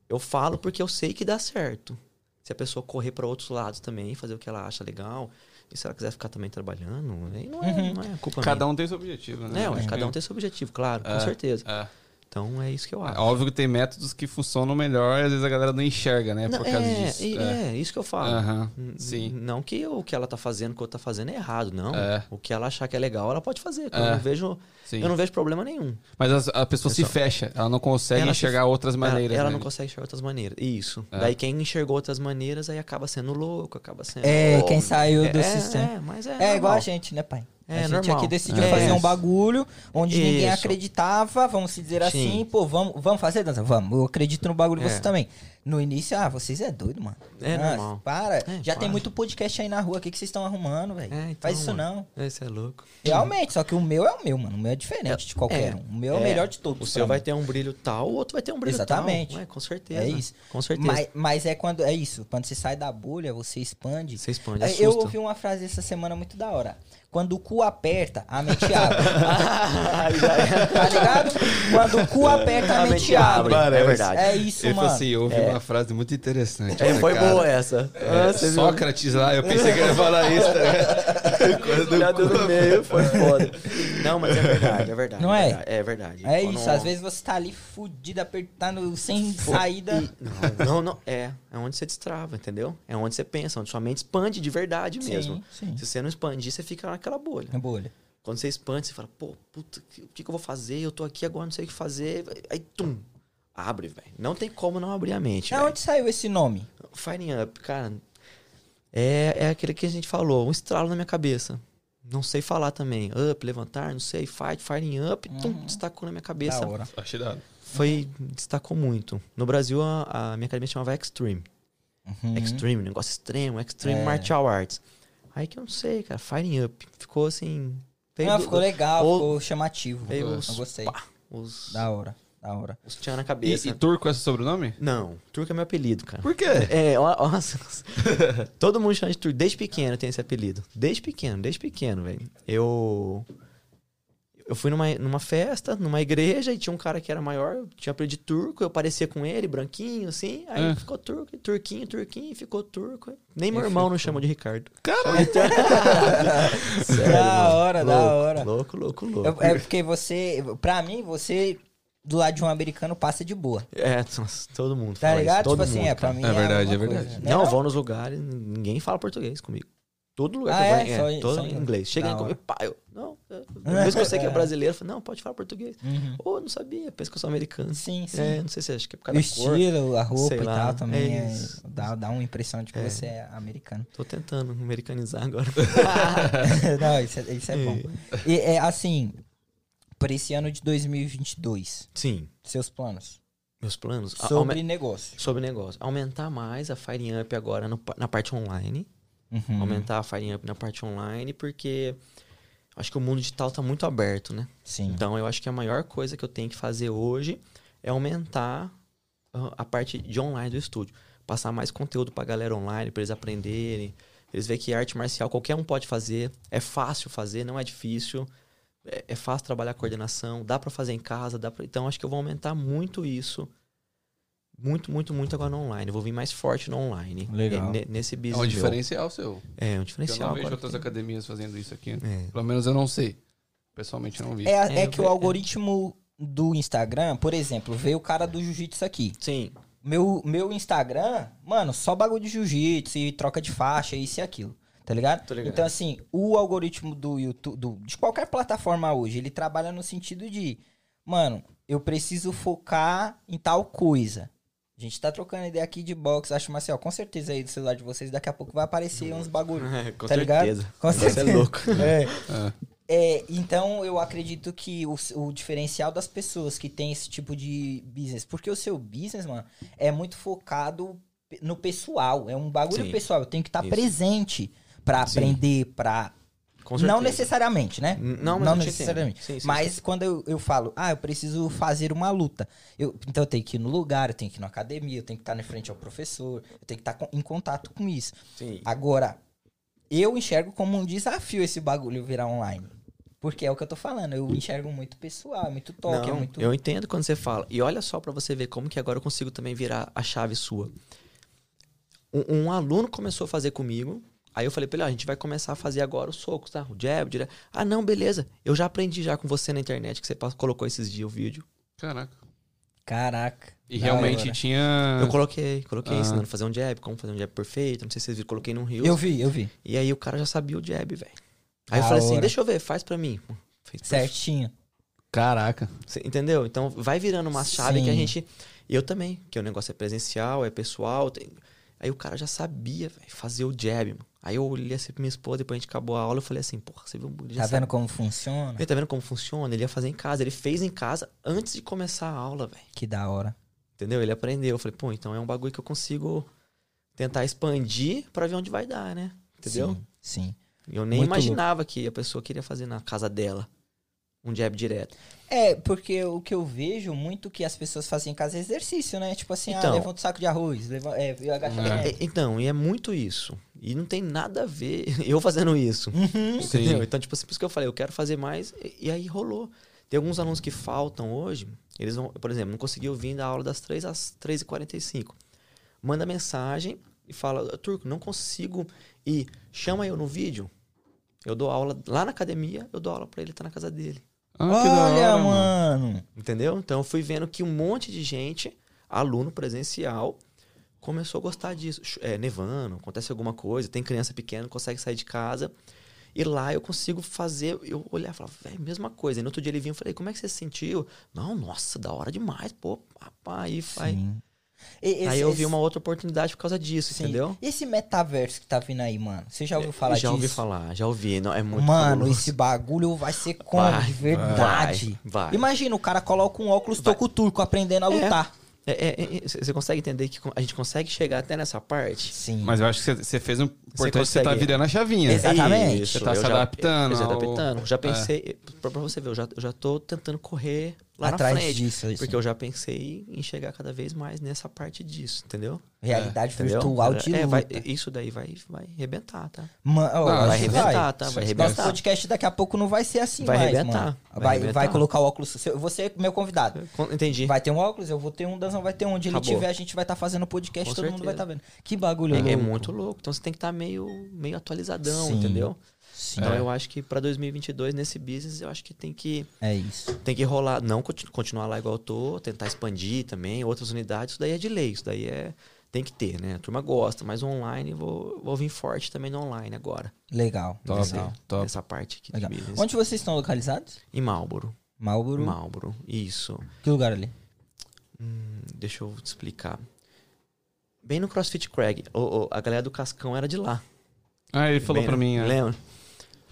eu falo porque eu sei que dá certo. Se a pessoa correr para outros lados também, fazer o que ela acha legal, e se ela quiser ficar também trabalhando, aí não é, Uhum. não é culpa Cada minha. um tem seu objetivo, né? É, que cada um tem seu objetivo, claro, com É, certeza. É. Então é isso que eu É acho. óbvio que tem métodos que funcionam melhor e às vezes a galera não enxerga, né? Não, por causa é, disso. e- é, isso que eu falo. Sim. Não que o que ela tá fazendo, o que eu tá fazendo é errado, não. É. O que ela achar que é legal, ela pode fazer. Eu, É. não vejo, Sim. eu não vejo problema nenhum. Mas as- a, pessoa se fecha, ela não consegue Ela se- enxergar outras maneiras. ela ela né? não consegue enxergar outras maneiras. Isso. É. Daí quem enxergou outras maneiras, aí acaba sendo louco, acaba sendo. É, louco. quem saiu do é, sistema. É, mas é. É normal. igual a gente, né, pai? É, a gente normal. aqui decidiu É. fazer um bagulho onde ninguém Isso. acreditava, vamos se dizer assim, Sim. pô, vamos, vamos fazer dança? Vamos, eu acredito no bagulho, É. você também. No início, ah, vocês é doido, mano. É Ah, normal. Para, É, já tem para. muito podcast aí na rua, o que, que vocês estão arrumando, velho? É, então, Faz isso mano. não. Esse é louco. Realmente, só que o meu é o meu, mano. O meu é diferente de qualquer É. um. O meu é o É. melhor de todos. O seu vai mim. ter um brilho tal, o outro vai ter um brilho Exatamente. tal. É, com certeza. É isso. Com certeza. Mas, mas é quando. É isso. Quando você sai da bolha, você expande. Você expande, É, assusta. Eu ouvi uma frase essa semana muito da hora. Quando o cu aperta, a mente abre. tá ligado? Quando o cu aperta, a, mente abre. Mano, é verdade. É isso, Ele mano. falou assim, eu ouvi uma frase muito interessante. É, Falei, foi cara, boa essa. é, Ah, você viu? Sócrates lá, eu pensei que ele ia falar isso. Tá? Quando Já o cu deu no meio, foi foda. Não, mas é verdade, é verdade. Não é? verdade, É verdade. É Quando- isso, às vezes você tá ali fudido, apertando, sem saída. E- não, não, é. É onde você destrava, entendeu? É onde você pensa, onde sua mente expande de verdade Sim, mesmo. sim. Se você não expandir, você fica naquela bolha. É bolha. Quando você expande, você fala, pô, puta, o que, que eu vou fazer? Eu tô aqui agora, não sei o que fazer. Aí, tum, abre, velho. Não tem como não abrir a mente. Da velho. onde saiu esse nome? Firing Up, cara, é, é aquele que a gente falou, um estralo na minha cabeça. Não sei falar também. Up, levantar, não sei, fight, firing up, tum, destacou na minha cabeça. Da hora. Achei dado. Foi, destacou muito. No Brasil, a, a minha academia chamava Extreme. Uhum. Extreme, negócio extremo, Extreme É. Martial Arts. Aí que eu não sei, cara, Firing Up. Ficou assim... Não, do- ficou legal, ou- ficou chamativo. Eu os, gostei. pá, os, Da hora, da hora. os tchan na E, cabeça. e turco é seu sobrenome? Não, turco é meu apelido, cara. Por quê? É, ó- ó, nossa. Todo mundo chama de turco. Desde pequeno tem esse apelido. Desde pequeno, desde pequeno, velho. Eu. Eu fui numa, numa festa, numa igreja, e tinha um cara que era maior, tinha apelido de turco, eu parecia com ele, branquinho, assim. Aí É. ficou turco, turquinho, turquinho, ficou turco. Nem meu irmão não chamou de Ricardo. Caralho. Sério, Da hora, da Louco, hora. Louco, louco, louco. Eu- é porque você, pra mim, você do lado de um americano passa de boa. É, todo mundo. Tá fala ligado? Isso, todo tipo assim, mundo, é pra mim. É verdade, alguma é verdade. coisa, né, Não, eu vou nos lugares, ninguém fala português comigo. Todo lugar Ah, que eu é? vou, é, Só em- todo só inglês. Chega em comigo, pá, eu, não, eu, mesmo que eu sei que é brasileiro, eu falo, não, pode falar português. Uhum. Ô, não sabia, pensa que eu sou americano. Sim, sim. É, não sei se acha que é por O causa da cor. estilo, a roupa e lá, tal também é é- dá, dá uma impressão de que É. você é americano. Tô tentando americanizar agora. Não, isso é, isso é bom. E é assim, para esse ano de 2022, Sim, seus planos meus planos. a- sobre aume- negócio. sobre negócio. Aumentar mais a Firing Up agora no na parte online. Uhum. Aumentar a Firing Up na parte online, porque acho que o mundo digital tá muito aberto, né? Sim. Então eu acho que a maior coisa que eu tenho que fazer hoje é aumentar ah, a parte de online do estúdio. Passar mais conteúdo pra galera online, pra eles aprenderem. Eles verem que arte marcial qualquer um pode fazer. É fácil fazer, não é difícil. É, é fácil trabalhar a coordenação, dá pra fazer em casa, dá pra... Então acho que eu vou aumentar muito isso. Muito, muito, muito agora no online. Eu vou vir mais forte no online. Legal. É, ne- nesse É business. um meu. diferencial seu. É, um Eu diferencial. não vejo outras que- academias fazendo isso aqui. É. Pelo menos eu não sei. Pessoalmente eu não vi. É, é É, que o é. algoritmo do Instagram, por exemplo, veio o cara do jiu-jitsu aqui. Sim, Meu, meu Instagram, mano, só bagulho de jiu-jitsu e troca de faixa, isso e aquilo. Tá ligado? Ligado. Então, assim, o algoritmo do YouTube, do- de qualquer plataforma hoje, ele trabalha no sentido de, mano, eu preciso focar em tal coisa. A gente tá trocando ideia aqui de box, acho, Marcel, com certeza aí do celular de vocês, daqui a pouco vai aparecer uns bagulho. É, com Tá ligado? certeza. Com Você é certeza. louco. É. É. É, então eu acredito que o, o diferencial das pessoas que tem esse tipo de business, porque o seu business, mano, é muito focado no pessoal, é um bagulho Sim. pessoal, eu tenho que estar Isso. presente pra Sim. aprender, pra Com não necessariamente, né? Não, não necessariamente. Sim, sim, mas sim. quando eu, eu falo, ah, eu preciso fazer uma luta. Eu, então eu tenho que ir no lugar, eu tenho que ir na academia, eu tenho que estar na frente ao professor, eu tenho que estar com- em contato com isso. Sim. Agora, eu enxergo como um desafio esse bagulho virar online. Porque é o que eu tô falando, eu enxergo muito pessoal, é muito toque, é Não, muito. Eu entendo quando você fala. E olha só pra você ver como que agora eu consigo também virar a chave sua. Um, um aluno começou a fazer comigo. Aí eu falei pra ele, ó, a gente vai começar a fazer agora os socos, tá? O jab, direto. Ah, não, beleza. Eu já aprendi já com você na internet, que você colocou esses dias o vídeo. Caraca. Caraca. E da realmente hora. tinha. Eu coloquei, coloquei Ah. ensinando a fazer um jab, como fazer um jab perfeito. Não sei se vocês viram, coloquei num rio. Eu vi, eu vi. E aí o cara já sabia o jab, velho. Aí eu Da falei assim, hora. deixa eu ver, faz pra mim. Fez. Certinho. Caraca. Cê entendeu? Então vai virando uma chave que a Sim. gente. Eu também, que o negócio é presencial, é pessoal. tem- Aí o cara já sabia, velho, fazer o jab, mano. Aí eu olhei assim pra minha esposa, depois a gente acabou a aula, eu falei assim, porra, você viu? Tá sabe- vendo como funciona? Ele tá vendo como funciona? Ele ia fazer em casa. Ele fez em casa antes de começar a aula, velho. Que da hora. Entendeu? Ele aprendeu. Eu falei, pô, então é um bagulho que eu consigo tentar expandir pra ver onde vai dar, né? Entendeu? Sim. sim. Eu nem Muito imaginava que a pessoa queria fazer na casa dela um jab direto. É, porque o que eu vejo muito que as pessoas fazem em casa é exercício, né? Tipo assim, ah, Então. levanta o saco de arroz, leva, é, e agachamento. É, então, e é muito isso. E não tem nada a ver eu fazendo isso. Uhum. Entendeu? Então, tipo assim, por isso que eu falei, eu quero fazer mais. E, e aí rolou. Tem alguns alunos que faltam hoje. Eles vão, por exemplo, não conseguiu vir da aula das 3 às 3h45. Manda mensagem e fala, Turco, não consigo ir. Chama eu no vídeo. Eu dou aula lá na academia, eu dou aula pra ele estar na casa dele. Ah, Olha, hora, mano. Entendeu? Então eu fui vendo que um monte de gente, aluno presencial, começou a gostar disso. É, nevando, acontece alguma coisa, tem criança pequena, consegue sair de casa. E lá eu consigo fazer, eu olhar e falar, velho, mesma coisa. E no outro dia ele vinha e falei, como é que você se sentiu? Não, nossa, da hora demais, pô, rapaz. Aí, aí, Sim. E- esse- aí eu vi uma outra oportunidade por causa disso, sim. entendeu? E Esse metaverso que tá vindo aí, mano? Você já ouviu falar já disso? ouvi falar, já ouvi. Não, é muito Mano, fabuloso. esse bagulho vai ser como? Vai, de verdade. vai, vai. Imagina, o cara coloca um óculos Vai. toco turco aprendendo a É. lutar. É, é, é, Você consegue entender que a gente consegue chegar até nessa parte? Sim. Mas eu acho que você- você fez um importante, você tá consegue- virando a chavinha. Exatamente. Isso, Você tá eu se já- adaptando eu- Se ao- adaptando. Já É. pensei, pra, pra você ver, eu já, eu já tô tentando correr lá Atrás na frente. disso, isso. Porque eu já pensei em chegar cada vez mais nessa parte disso, entendeu? Realidade Entendeu? virtual de é, vai, isso daí vai, vai arrebentar, tá? Mano, ó, Não, Vai arrebentar, tá? Vai Nosso arrebentar. podcast daqui a pouco não vai ser assim Vai mais, arrebentar, mano. vai Vai, arrebentar. vai colocar o óculos. Você é meu convidado. Con- Entendi. Vai ter um óculos, eu vou ter um, Danzão vai ter um. Onde ele Acabou. tiver, a gente vai estar fazendo podcast, Com todo mundo vai certeza. estar vendo. Que bagulho É, louco. é muito louco. Então você tem que estar meio, meio atualizadão, Sim. entendeu? Sim, Então É. eu acho que pra 2022, nesse business, eu acho que tem que, é isso. tem que rolar. Não conti- continuar lá igual eu tô, tentar expandir também, outras unidades. Isso daí é de lei, isso daí é. Tem que ter, né? A turma gosta, mas online vou, vou vir forte também no online agora. Legal. Top, legal. top. Essa parte aqui legal. de business. Onde vocês estão localizados? Em Marlboro. Marlboro. Marlboro, isso. Que lugar ali? Hum, deixa eu te explicar. Bem no CrossFit Craig. O- o- a galera do Cascão era de lá. Ah, ele falou Bem, pra mim. é. Lembra?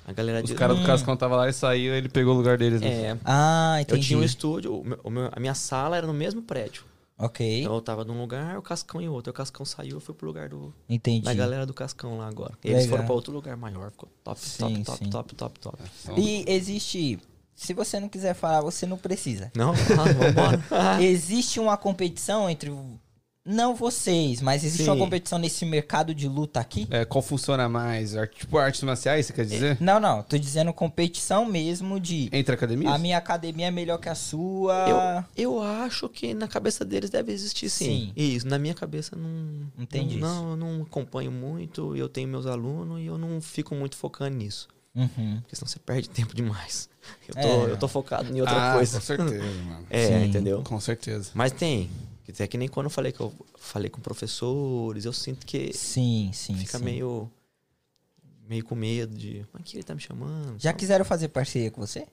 A galera Os de caras Hum. do Cascão tava lá e saiu, ele pegou o lugar deles. né? É, Ah, eu entendi. tinha um estúdio, o meu- o meu- a minha sala era no mesmo prédio. Ok, Então eu tava num lugar, o Cascão em outro. O Cascão saiu, eu fui pro lugar do, entendi. da galera do Cascão lá agora. Eles Legal. foram pra outro lugar maior, ficou top, Sim, top, top, sim. top, top, top. Então, E existe... Se você não quiser falar, você não precisa. Não, ah, vambora. Existe uma competição entre... Não vocês, mas existe uma Sim. competição nesse mercado de luta aqui? é, qual funciona mais? Tipo artes marciais, você quer dizer? Não, não. Tô dizendo competição mesmo de... Entre academias? A minha academia é melhor que a sua. Eu, eu acho que na cabeça deles deve existir sim. Sim. Isso, na minha cabeça não. Entendi Não, eu não acompanho muito, eu tenho meus alunos e eu não fico muito focando nisso. Uhum. Porque senão você perde tempo demais. Eu tô, É. eu tô focado em outra ah, coisa. com certeza, mano. É, Sim. entendeu? Com certeza. Mas tem. Quer dizer, é que nem quando eu falei que eu falei com professores, eu sinto que Sim, sim, fica sim. meio. meio com medo de. Mas que ele tá me chamando? Já Tal. quiseram fazer parceria com você?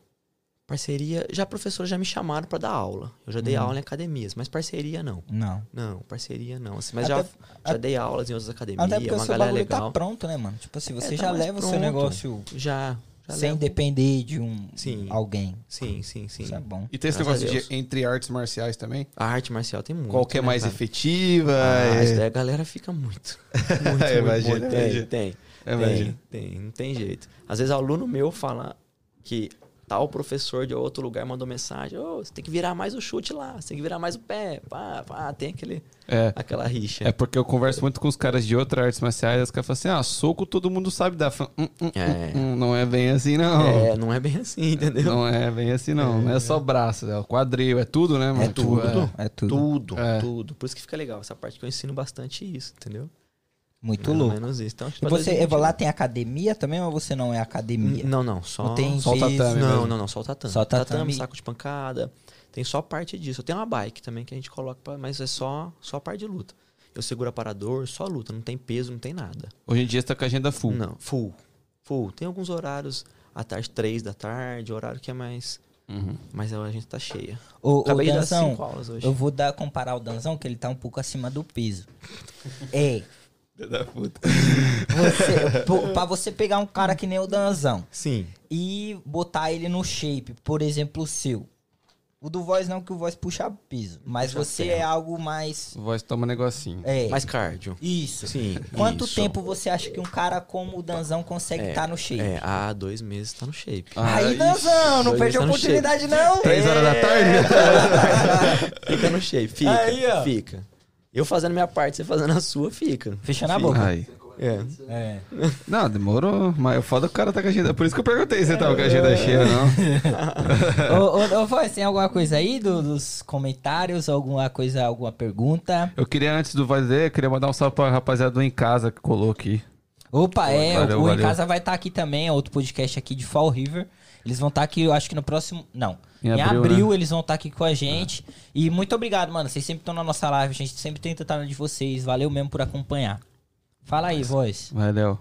Parceria. Já professores já me chamaram pra dar aula. Eu já dei Uhum. aula em academias, mas parceria não. Não. Não, parceria não. Assim, mas Até- já, já dei aulas em outras academias, Até porque o uma seu galera bagulho legal. tá pronto, né, mano? Tipo assim, você É, tá já leva o seu pronto. negócio Já. Já sem levo. depender de um Sim. alguém. Sim, sim, sim. Isso é bom. E tem esse Graças negócio de entre artes marciais também? A arte marcial tem muito. Qual que é né, mais cara? efetiva? Ah, é... isso daí a galera fica muito. Muito, É, muito, imagina, muito. Tem, tem. É. Tem, tem, não tem jeito. Às vezes aluno meu fala que tal professor de outro lugar mandou mensagem, ô, você tem que virar mais o chute lá, você tem que virar mais o pé, pá, pá, tem aquele, É. aquela rixa. É porque eu converso muito com os caras de outras artes marciais, os caras falam assim, ah, soco todo mundo sabe dar. Fala, "Hum, hum, É. hum, hum, não é bem assim, não. É, não é bem assim, entendeu? Não é bem assim, não. Não é só braço, é o quadril, é tudo, né, mano? É tudo. Tipo, É tudo. Tudo, É. tudo. Por isso que fica legal. Essa parte que eu ensino bastante isso, entendeu? Muito Mais louco. menos isso. Então, E você, 2020 lá tem academia também ou você não é academia? Não, não. Só, Não tem só o tatame Não, não, não. Só o tatame. Só o tatame. saco de pancada. Tem só parte disso. Eu tenho uma bike também que a gente coloca, pra, mas é só, só a parte de luta. Eu seguro aparador, só luta. Não tem peso, não tem nada. Hoje em dia você tá com a agenda full. Não, full. Full. Tem alguns horários à tarde, três da tarde, horário que é mais. Uhum. Mas a gente tá cheia. Ô Acabei de dar Danzão, cinco aulas hoje. eu vou dar, comparar o Danzão, que ele tá um pouco acima do peso. É, Da puta. você, pô, pra você pegar um cara que nem o Danzão Sim. e botar ele no shape, por exemplo, o seu. O do Voz não, que o Voz puxa peso. Mas Puxa você ferro. é algo mais... Voz toma negocinho. É, Mais cardio. isso. Sim. Quanto isso. tempo você acha que um cara como o Danzão consegue É, estar no shape? É, há dois meses tá no shape. Ah, Aí, ixi. Danzão, não perde a tá oportunidade, não. Três horas da tarde? fica no shape, fica. Aí, ó. Fica. Eu fazendo minha parte, você fazendo a sua, fica. Fechando a boca. Aí. É. É. Não, demorou. Mas o foda é que o cara tá com a agenda. Por isso que eu perguntei se você tava com a agenda cheia, não. ô, ô, ô, Voz, tem alguma coisa aí do- dos comentários? Alguma coisa, alguma pergunta? Eu queria, antes do Voz ler, eu queria mandar um salve pra rapaziada do Em Casa que colou aqui. Opa, é, valeu, o Em. Casa vai estar aqui também, é outro podcast aqui de Fall River. Eles vão estar aqui, eu acho que no próximo. Não. Em Em, abril, abril, né? eles vão estar aqui com a gente. E muito obrigado, mano. Vocês sempre estão na nossa live, a gente sempre tenta estar na de vocês. Valeu mesmo por acompanhar. Fala aí, voz. Valeu.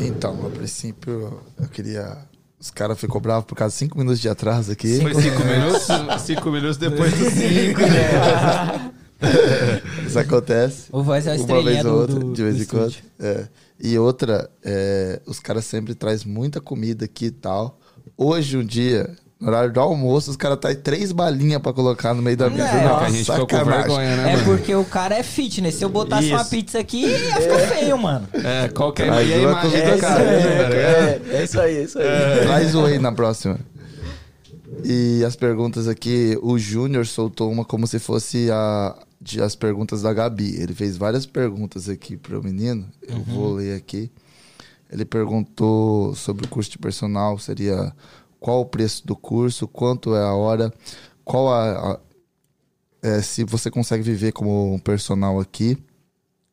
Então, a princípio, eu queria. Os caras ficou bravos por causa de cinco minutos de atraso aqui. Foi cinco minutos? cinco minutos depois dos cinco, né? Isso acontece. O voz é a Uma vez ou do, outra, do- de vez em quando. É. E outra, é, os caras sempre trazem muita comida aqui e tal. Hoje, um dia, no horário do almoço, os caras trazem três balinhas pra colocar no meio da mesa. É, Não, Nossa, que a gente ficou com vergonha, né, É mano? porque o cara é fitness. Se eu botasse uma Isso. pizza aqui, ia ficar feio, mano. É, qual que é, Traz e a uma imagem comida do cara? séria, né, tá ligado? é, é isso aí, é isso aí. Traz o whey na próxima. E as perguntas aqui, o Júnior soltou uma como se fosse a, de, as perguntas da Gabi. Ele fez várias perguntas aqui pro menino. Eu vou ler aqui. Ele perguntou sobre o curso de personal, seria qual o preço do curso, quanto é a hora, qual a, a- é, se você consegue viver como um personal aqui,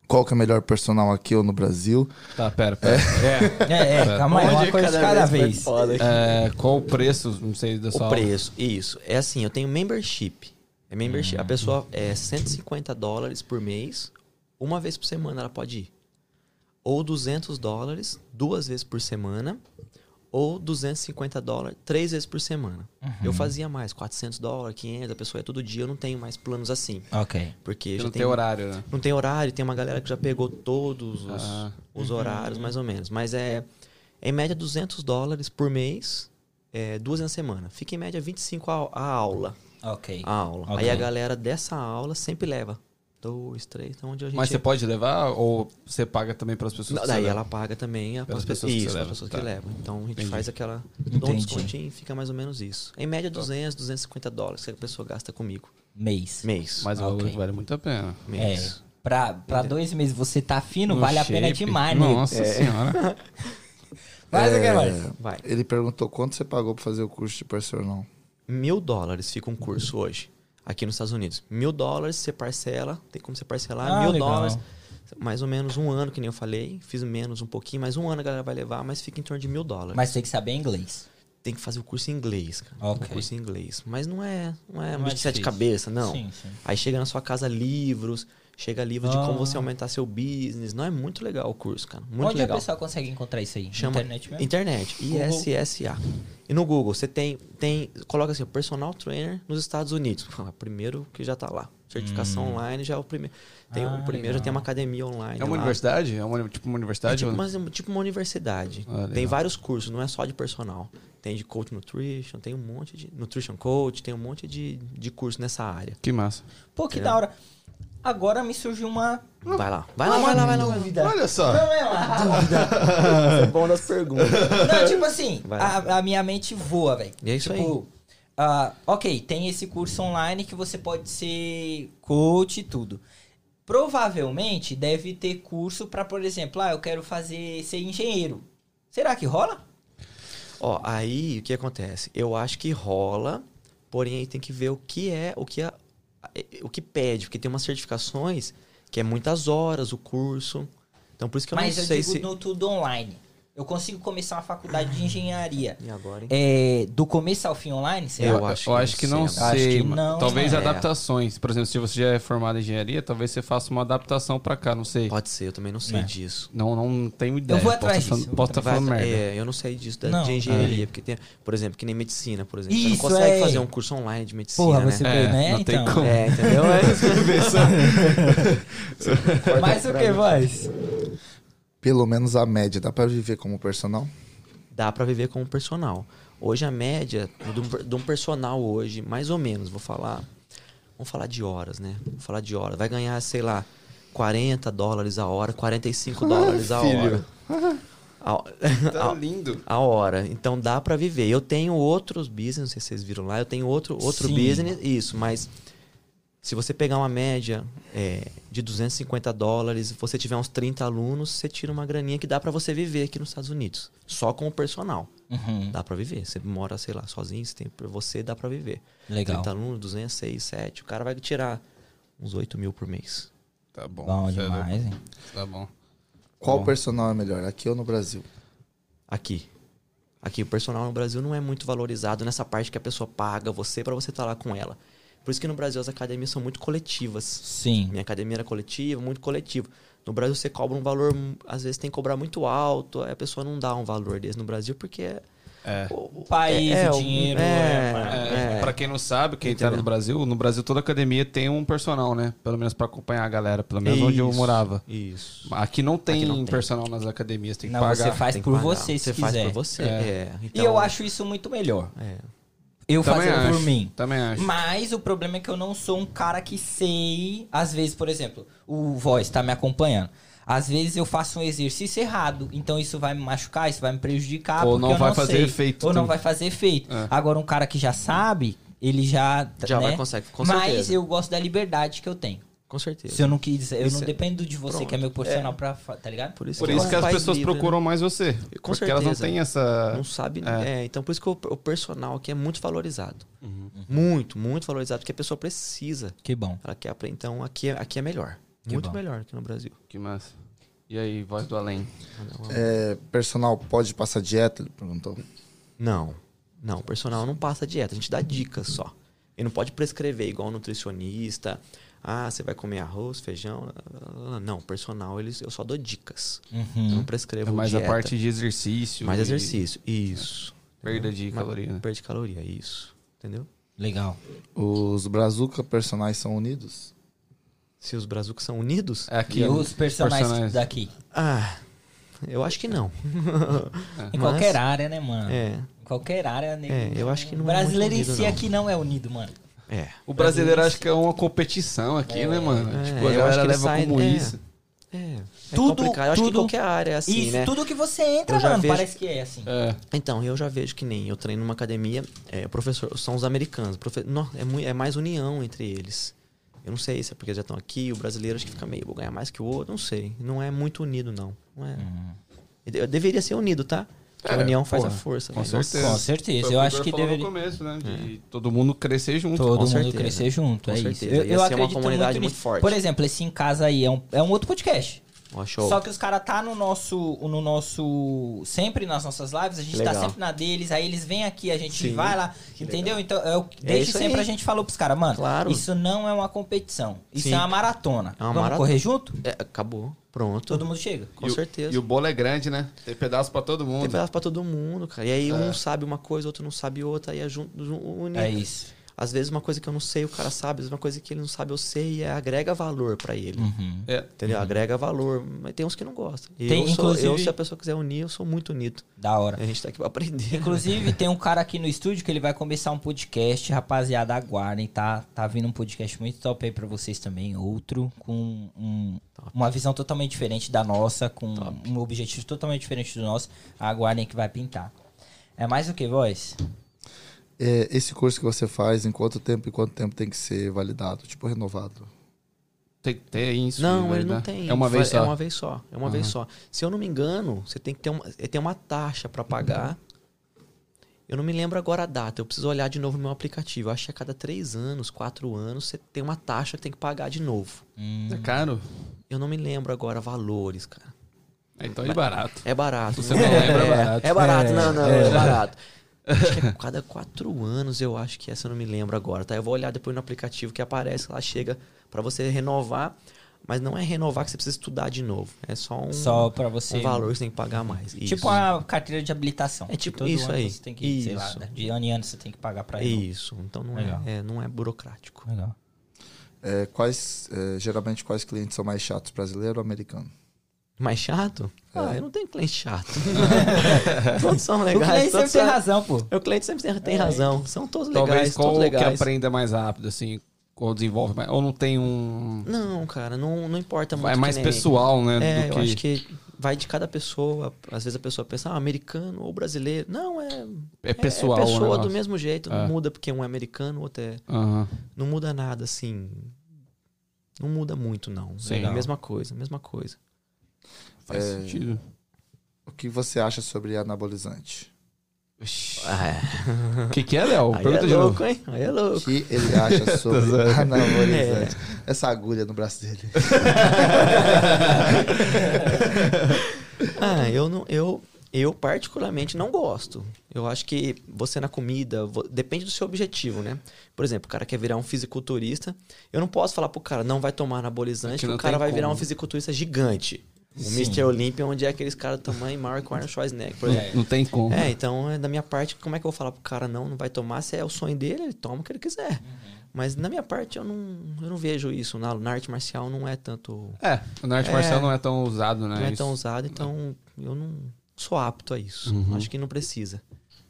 qual que é o melhor personal aqui ou no Brasil. Tá, pera, pera. É. É, é, calma aí, uma coisa de cada foi vez. aqui. É, qual o preço, não sei, da sua O aula? preço, isso. É assim, eu tenho membership. É membership. A pessoa é 150 dólares por mês, uma vez por semana ela pode ir. Ou 200 dólares, duas vezes por semana. Ou 250 dólares, três vezes por semana. Eu fazia mais, 400 dólares, 500, a pessoa é todo dia. Eu não tenho mais planos assim. Ok. Porque não tem tem horário, né? Não tem horário, tem uma galera que já pegou todos os, Ah. os horários, mais ou menos. Mas é, em média, 200 dólares por mês, é, duas na semana. Fica em média 25 a, a aula. Ok. A aula. Ok. Aí a galera dessa aula sempre leva. Dois, três, então onde a gente... Mas você pode levar ou você paga também para as pessoas Não, que daí você ela leva? paga também a, Pelas as pessoas que isso, leva, pessoas tá. que levam. Então a gente Entendi. faz aquela... Dá um descontinho e fica mais ou menos isso. Em média, 200, 250 dólares que a pessoa gasta comigo. Mês. Mês. Mas Ok. vale muito a pena. É. mês. Pra, pra dois meses você tá fino, No vale a pena shape. demais, né? Nossa senhora. Mas o que É, mais? Vai. Ele perguntou quanto você pagou pra fazer o curso de personal. Mil dólares fica um curso hoje, aqui nos Estados Unidos. Mil dólares você parcela, tem como você parcelar Ah, mil legal. dólares. Mais ou menos um ano, que nem eu falei. Fiz menos um pouquinho, mas um ano a galera vai levar, mas fica em torno de mil dólares. Mas tem que saber inglês. Tem que fazer o curso em inglês, cara. Ok. O curso em inglês. Mas não é, não é Não um é de cabeças, não. Sim, sim. Aí chega na sua casa livros, chega livros de Ah. como você aumentar seu business. Não é muito legal o curso, cara. Muito Onde legal. a pessoa consegue encontrar isso aí? Chama internet mesmo? Internet, ISSA. E no Google, você tem, tem. Coloca assim, personal trainer nos Estados Unidos. Primeiro que já tá lá. Certificação online já é o primeiro. Tem Hum. Ah, o primeiro já tem uma academia online. É uma lá. universidade? É uma, tipo uma É universidade? tipo, ou- mas é tipo uma universidade. Ah, legal. tem vários cursos, não é só de personal. Tem de coach nutrition, tem um monte de. Nutrition coach, tem um monte de, de curso nessa área. Que massa. Pô, que É. da hora. Agora me surgiu uma. Vai lá, vai lá, vai lá, vai lá. vai lá. Olha só. Não é uma É bom das perguntas. Não, tipo assim, a, a minha mente voa, velho. E é isso tipo, ah, ok, tem esse curso online que você pode ser coach e tudo. Provavelmente deve ter curso pra, por exemplo, ah, eu quero fazer ser engenheiro. Será que rola? Ó, aí o que acontece? Eu acho que rola, porém aí tem que ver o que é, o que é, o que pede, porque tem umas certificações que é muitas horas o curso. Então por isso que eu Mas não eu sei digo se no tudo online. Eu consigo começar uma faculdade de engenharia. E agora, hein? É, do começo ao fim online? Será? Eu acho eu acho que não sei. Acho sei. que não, talvez né? adaptações. Por exemplo, se você já é formado em engenharia, talvez você faça uma adaptação pra cá, não sei. Pode ser, eu também não sei É. disso. Não, não tenho ideia. vou atrás posso disso, eu Posso estar falando merda. É, eu não sei disso da, Não, de engenharia, porque tem, por exemplo, que nem medicina, por exemplo. você Isso, não consegue é. fazer um curso online de medicina, Porra, né? você É, vê, né? não tem então. como. É, entendeu? É. Mas o que mais? Pelo menos a média. Dá pra viver como personal? Dá pra viver como personal. Hoje a média de um, personal hoje, mais ou menos, vou falar. Vamos falar de horas, né? Vou falar de horas. Vai ganhar, sei lá, 40 dólares a hora, 45 dólares a filho. hora. A, Tá a- lindo. a hora. Então dá pra viver. Eu tenho outros business, não sei se vocês viram lá, eu tenho outro, outro Sim. business, isso, mas se você pegar uma média é, de 250 dólares, você tiver uns 30 alunos, você tira uma graninha que dá pra você viver aqui nos Estados Unidos. Só com o personal. Uhum, Dá pra viver. Você mora, sei lá, sozinho, você tem pra você, dá pra viver. legal. 30 alunos, 200, 6, 7. O cara vai tirar uns 8 mil por mês. Tá bom. Bom é demais, hein? Tá bom. Qual Bom. personal é melhor, aqui ou no Brasil? Aqui. Aqui, o personal no Brasil não é muito valorizado nessa parte que a pessoa paga você pra você estar lá com ela. Por isso que no Brasil as academias são muito coletivas. Sim. Minha academia era coletiva, muito coletivo. No Brasil você cobra um valor, às vezes tem que cobrar muito alto, aí a pessoa não dá um valor desse no Brasil porque É. o, O país, é, o o- dinheiro. é, é, É, Pra quem não sabe, quem tá Entendeu? no Brasil, no Brasil toda academia tem um personal, né? Pelo menos pra acompanhar a galera, pelo menos onde eu Isso, morava. Isso. Aqui não tem, Aqui não tem. personal nas academias, tem que Não, pagar. você faz Tem que por você, se Você faz quiser. por você. É. É. E Então, eu acho isso muito melhor. é. Eu Também fazer por acho, mim. Também acho. Mas o problema é que eu não sou um cara que sei. Às vezes, por exemplo, o voz tá me acompanhando. Às vezes eu faço um exercício errado, então isso vai me machucar, isso vai me prejudicar. Ou não vai não fazer sei. efeito Ou não também. vai fazer efeito. É. Agora, um cara que já sabe, ele já. Já né? vai consegue, com Mas certeza. eu gosto da liberdade que eu tenho. Com certeza. Se eu não quiser, eu Isso não é- dependo de você, Pronto. que é meu profissional, pra, fa- tá ligado? Por isso, Por que isso é que as pessoas livre, procuram mais você. Com porque elas não certeza. têm essa. Não sabe. É. É. então por isso que o, o personal aqui é muito valorizado. Uhum. Muito, muito valorizado, porque a pessoa precisa. Que bom. Ela quer aprender. Então aqui é, aqui é melhor. Que muito bom. melhor que no Brasil. Que massa. E aí, voz do além? É, personal pode passar dieta? Ele perguntou. Não. Não, o personal não passa dieta, a gente dá dicas só. Ele não pode prescrever igual um nutricionista. Ah, você vai comer arroz, feijão. Não, o personal eles, eu só dou dicas. Eu não Uhum. prescrevo É mais dieta. a parte de exercício. Mais e exercício. Isso. Perda de Mais- caloria, né? Perda de caloria, isso. Entendeu? Legal. Os Brazuca personagens são unidos? Se os brazucas são unidos? É aqui. E os personagens, personagens. daqui? Ah, eu acho que não. Em Mas- qualquer área, né, mano? É, Em qualquer área, nego. É, eu acho que não O é brasileiro muito em si aqui não é unido, mano. É. O brasileiro acho que é uma competição aqui, né, mano? É, tipo, a eu acho galera que ele leva sai- como é. isso. É, é Tudo- complicado. Eu acho que tudo- qualquer área é assim, Isso, né? tudo que você entra, mano, vejo- parece que é assim. É. Então, eu já vejo que nem eu treino numa academia, é, professor, são os americanos. Profe, não, é, mui- é mais união entre eles. Eu não sei se é porque eles já estão aqui, o brasileiro acho que fica meio, vou ganhar mais que o outro, não sei. Não é muito unido, não. não é. Uhum. Eu deveria ser unido, tá? A É, união faz porra, a força. com né? certeza. Com certeza. Foi Eu acho que deveria no começo, né? De todo mundo crescer junto. todo com mundo certeza. crescer junto. Com é isso. certeza. Eu, Ia eu ser uma acredito comunidade muito muito forte. Por exemplo, esse em casa aí é um, é um outro podcast. Só que os caras tá no nosso, no nosso. Sempre nas nossas lives, a gente tá Legal. sempre na deles, aí eles vêm aqui, a gente Sim, vai lá, entendeu? Então, é o, desde isso sempre aí. a gente falou pros caras, mano, Claro. isso não é uma competição, isso Sim. é uma maratona. É uma Vamos maratona. correr junto? É, acabou. Pronto. Todo mundo chega. Com E o- certeza. E o bolo é grande, né? Tem pedaço pra todo Tem mundo. pedaço pra todo mundo, cara. E aí É. um sabe uma coisa, outro não sabe outra, aí é junto, une. É isso. Às vezes uma coisa que eu não sei, o cara sabe, às vezes uma coisa que ele não sabe, eu sei e é, agrega valor pra ele. Uhum. É. Entendeu? Agrega valor, mas tem uns que não gostam. E Tem, eu, sou, eu, inclusive- se a pessoa quiser unir, eu sou muito unido. Da hora. A gente tá aqui pra aprender. Inclusive, tem um cara aqui no estúdio que ele vai começar um podcast, rapaziada, aguardem, tá? Tá vindo um podcast muito top aí pra vocês também, outro, com um- uma visão totalmente diferente da nossa, com um objetivo totalmente diferente do nosso. Aguardem que vai pintar. É mais o que, voz? É, esse curso que você faz, em quanto tempo e quanto tempo tem que ser validado? Tipo, renovado? Tem que ter isso. Não, ele não tem. É uma vez É só. uma vez só. É uma vez só. Se eu não me engano, você tem que ter uma, eh, tem uma taxa pra pagar. Eu não me lembro agora a data. Eu preciso olhar de novo no meu aplicativo. Eu acho que a cada três anos, quatro anos, você tem uma taxa que tem que pagar de novo. É caro? Eu não me lembro agora valores, cara. Então é barato. É barato. Você não lembra, é barato. É barato, não, não, é, barato. Acho que é cada quatro anos, eu acho que essa eu não me lembro agora, tá? Eu vou olhar depois no aplicativo que aparece lá, chega pra você renovar, mas não é renovar que você precisa estudar de novo. É só um, Só pra você. um valor que você tem que pagar mais. Tipo Isso. uma carteira de habilitação. É tipo Todo isso ano aí. Você tem que, sei lá, Isso. de ano em ano você tem que pagar pra ele. Isso. Então não Legal. é, é, não é burocrático. Legal. É, quais, é, geralmente, quais clientes são mais chatos, brasileiro ou americano? Mais chato? É. Ah, eu não tenho cliente chato. todos são O legais. cliente sempre todos tem são- razão, pô. O cliente sempre tem, tem razão. São todos Talvez legais, qual todos que legais. aprenda mais rápido, assim, ou desenvolve mais. Ou não tem um. Não, cara, não, não importa muito. É mais que nem- pessoal, né? É, eu que... acho que vai de cada pessoa. Às vezes a pessoa pensa, ah, americano ou brasileiro. Não, é. É pessoal. É o pessoa do mesmo jeito. É. Não muda porque um é americano, o outro é. Não muda nada, assim. Não muda muito, não. Sim. é a mesma coisa, mesma coisa. Faz É. sentido. O que você acha sobre anabolizante? O que, que é, Léo? aí Pergunta é de novo. louco, hein? Aí é O louco. que ele acha sobre anabolizante? Essa agulha no braço dele. Ah, eu não. Eu, eu particularmente não gosto. Eu acho que você na comida. Depende do seu objetivo, né? Por exemplo, o cara quer virar um fisiculturista. Eu não posso falar pro cara, não vai tomar anabolizante, É que o cara vai virar como. um fisiculturista gigante. O Sim. Mr. Olympia, onde é aqueles caras do tamanho maior que o Arnold Schwarzenegger, por exemplo. Não tem como. É, então, é, da minha parte, como é que eu vou falar pro cara não, não vai tomar? Se é o sonho dele, ele toma o que ele quiser. Mas na minha parte, eu não, eu não vejo isso. Na, na arte marcial não é tanto. É, na arte É. marcial não é tão usado, né? Não é tão Isso. usado, então eu não sou apto a isso. Uhum. Acho que não precisa.